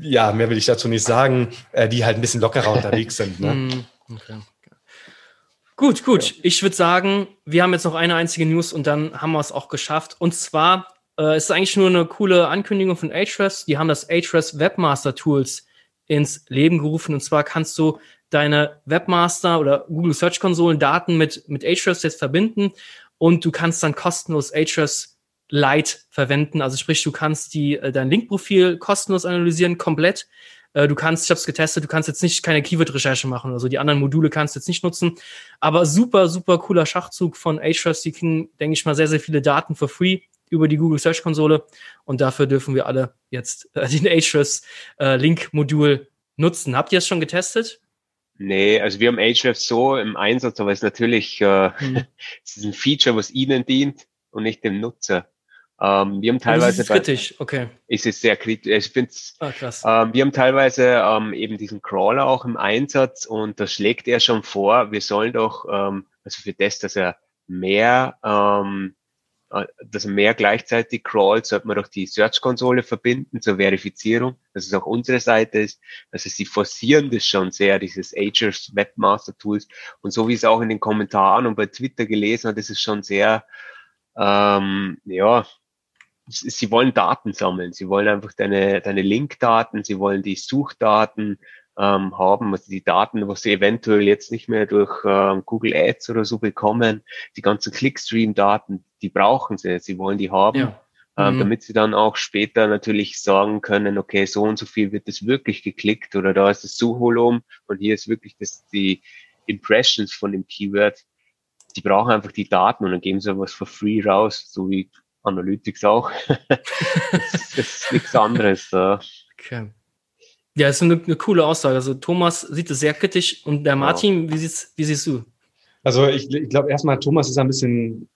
ja, mehr will ich dazu nicht sagen, äh, die halt ein bisschen lockerer unterwegs sind. Ne? Hm, okay. Gut, gut. Ich würde sagen, wir haben jetzt noch eine einzige News und dann haben wir es auch geschafft. Und zwar äh, ist eigentlich nur eine coole Ankündigung von Ahrefs. Die haben das Ahrefs Webmaster Tools ins Leben gerufen. Und zwar kannst du deine Webmaster oder Google Search Konsolen Daten mit, mit Ahrefs jetzt verbinden und du kannst dann kostenlos Ahrefs Lite verwenden. Also sprich, du kannst die, äh, dein Linkprofil kostenlos analysieren, komplett. Äh, du kannst, ich habe es getestet, du kannst jetzt nicht keine Keyword-Recherche machen. Also die anderen Module kannst du jetzt nicht nutzen. Aber super, super cooler Schachzug von Ahrefs. Die kriegen, denke ich mal, sehr, sehr viele Daten for free über die Google Search Konsole. Und dafür dürfen wir alle jetzt äh, den Ahrefs äh, Link-Modul nutzen. Habt ihr es schon getestet? Nee, also wir haben Ahrefs so im Einsatz, aber es ist natürlich äh, mhm. es ist ein Feature, was Ihnen dient und nicht dem Nutzer. Ähm, wir haben teilweise. Ist kritisch, okay. Ist es sehr kritisch. Ich finde ah, ähm, wir haben teilweise ähm, eben diesen Crawler auch im Einsatz und da schlägt er schon vor, wir sollen doch, ähm, also für das, dass er mehr ähm, äh, dass mehr gleichzeitig crawlt, sollte man doch die Search-Konsole verbinden zur Verifizierung, dass es auch unsere Seite ist. Also sie forcieren das schon sehr, dieses Agers Webmaster Tools. Und so wie es auch in den Kommentaren und bei Twitter gelesen hat, ist es schon sehr, ähm, ja, sie wollen Daten sammeln. Sie wollen einfach deine, deine Link-Daten, sie wollen die Suchdaten, ähm, haben, also die Daten, was sie eventuell jetzt nicht mehr durch ähm, Google Ads oder so bekommen, die ganzen Clickstream-Daten, die brauchen sie, sie wollen die haben. Ja. Ähm, mhm. damit sie dann auch später natürlich sagen können, okay, so und so viel wird das wirklich geklickt oder da ist das Suchvolumen und hier ist wirklich das, die Impressions von dem Keyword. Die brauchen einfach die Daten und dann geben sie was for free raus, so wie Analytics auch. das, das ist nichts anderes. Da. Okay. Ja, ist eine, eine, coole Aussage. Also Thomas sieht es sehr kritisch und der Martin, wie, siehst, wie siehst du? Also ich, ich glaube erstmal, Thomas ist ein bisschen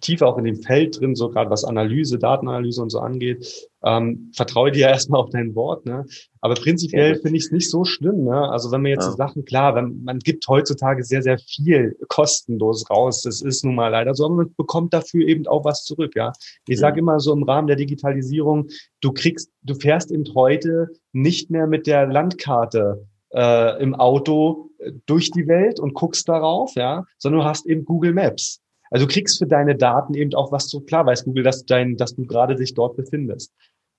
tiefer auch in dem Feld drin, so gerade was Analyse, Datenanalyse und so angeht. Ähm, vertraue dir erstmal auf dein Wort. Ne? Aber prinzipiell finde ich es nicht so schlimm. Ne? Also wenn man jetzt ja. so Sachen, klar, wenn, man gibt heutzutage sehr, sehr viel kostenlos raus. Das ist nun mal leider so, aber man bekommt dafür eben auch was zurück. Ja, Ich sage immer so im Rahmen der Digitalisierung, du kriegst, du fährst eben heute nicht mehr mit der Landkarte äh, im Auto äh, durch die Welt und guckst darauf, ja, sondern du hast eben Google Maps. Also du kriegst für deine Daten eben auch was so klar weiß Google, dass dein, dass du gerade dich dort befindest.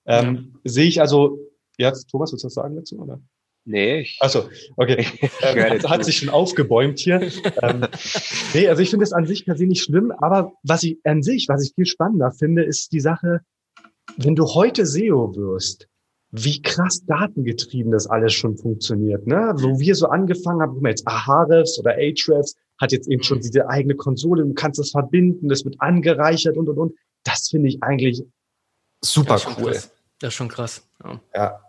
Ähm, ja. Sehe ich also, ja, Thomas, willst du was sagen dazu, oder? Nee. Ich, Achso, okay. ähm, hat, hat sich schon aufgebäumt hier. ähm, nee, also ich finde es an sich per se nicht schlimm, aber was ich an sich, was ich viel spannender finde, ist die Sache, wenn du heute SEO wirst, wie krass datengetrieben das alles schon funktioniert. Ne? Wo wir so angefangen haben, wir jetzt Ahrefs oder Ahrefs, hat jetzt eben schon mhm. diese eigene Konsole, du kannst das verbinden, das wird angereichert und und und. Das finde ich eigentlich super ja, cool. Krass. Das ist schon krass. Ja. ja.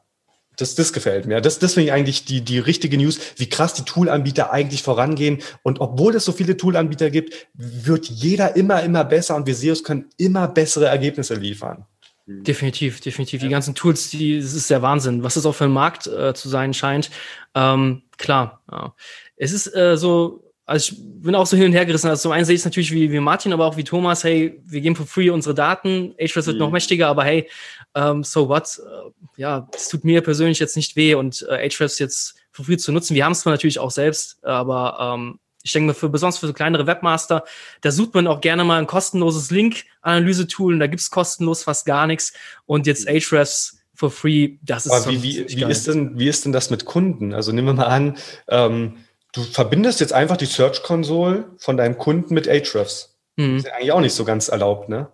Das, das gefällt mir. Das, das finde ich eigentlich die, die richtige News, wie krass die Toolanbieter eigentlich vorangehen. Und obwohl es so viele Toolanbieter gibt, wird jeder immer, immer besser und wir SEOs können immer bessere Ergebnisse liefern. Mhm. Definitiv, definitiv. Die ganzen Tools, die, das ist der Wahnsinn, was es auch für ein Markt äh, zu sein scheint. Ähm, klar, ja. Es ist äh, so, also ich bin auch so hin und her gerissen. Also zum einen sehe ich es natürlich wie, wie Martin, aber auch wie Thomas, hey, wir geben for free unsere Daten, Ahrefs wird mhm. noch mächtiger, aber hey, um, ähm, so what? Uh, ja, es tut mir persönlich jetzt nicht weh und uh, Ahrefs jetzt for free zu nutzen. Wir haben es zwar natürlich auch selbst, aber ähm, ich denke mal, für, besonders für so kleinere Webmaster, da sucht man auch gerne mal ein kostenloses Link-Analyse-Tool und da gibt's kostenlos fast gar nichts. Und jetzt Ahrefs for free, das ist Aber wie, wie, wie ist denn, wie ist denn das mit Kunden? Also nehmen wir mal an, ähm, du verbindest jetzt einfach die Search Console von deinem Kunden mit Ahrefs. Mhm. Das ist ja eigentlich auch nicht so ganz erlaubt, ne?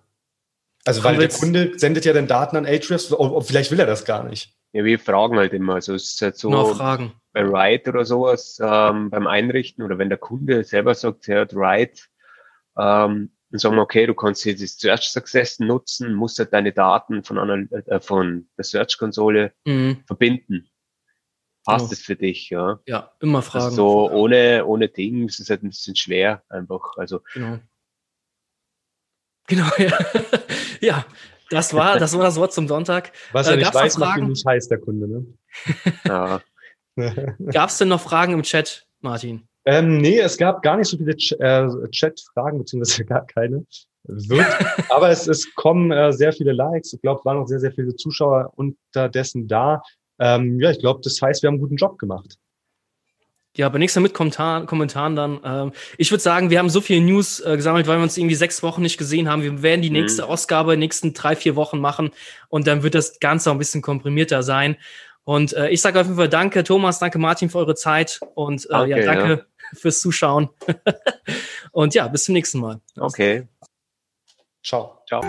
Also weil der Kunde sendet ja dann Daten an Ahrefs, vielleicht will er das gar nicht. Ja, wir fragen halt immer. Also es ist halt so Nur Fragen. bei Write oder sowas ähm, beim Einrichten oder wenn der Kunde selber sagt, er hat Write, ähm, dann sagen wir, okay, du kannst jetzt das Search Success nutzen, musst halt deine Daten von, einer, äh, von der Search Konsole mhm. verbinden passt genau. es für dich, ja. Ja, immer fragen. Also so ohne, ohne Ding ist es halt ein bisschen schwer einfach. Also. Genau. Genau, ja. ja, das war, das war das Wort zum Sonntag. Was er äh, nicht weiß, macht ihn nicht heiß, der Kunde, ne? ja. Gab es denn noch Fragen im Chat, Martin? Ähm, nee, es gab gar nicht so viele Ch äh, Chat-Fragen, beziehungsweise gar keine. Wird, aber es, es kommen äh, sehr viele Likes. Ich glaube, es waren noch sehr, sehr viele Zuschauer unterdessen da. Ähm, ja, ich glaube, das heißt, wir haben einen guten Job gemacht. Ja, aber nächster mit Kommentar Kommentaren dann. Ähm, ich würde sagen, wir haben so viele News äh, gesammelt, weil wir uns irgendwie sechs Wochen nicht gesehen haben. Wir werden die mhm. nächste Ausgabe in den nächsten drei, vier Wochen machen und dann wird das Ganze auch ein bisschen komprimierter sein. Und äh, ich sage auf jeden Fall danke, Thomas, danke Martin für eure Zeit und äh, okay, ja, danke ja. fürs Zuschauen. und ja, bis zum nächsten Mal. Okay. Ciao. Ciao.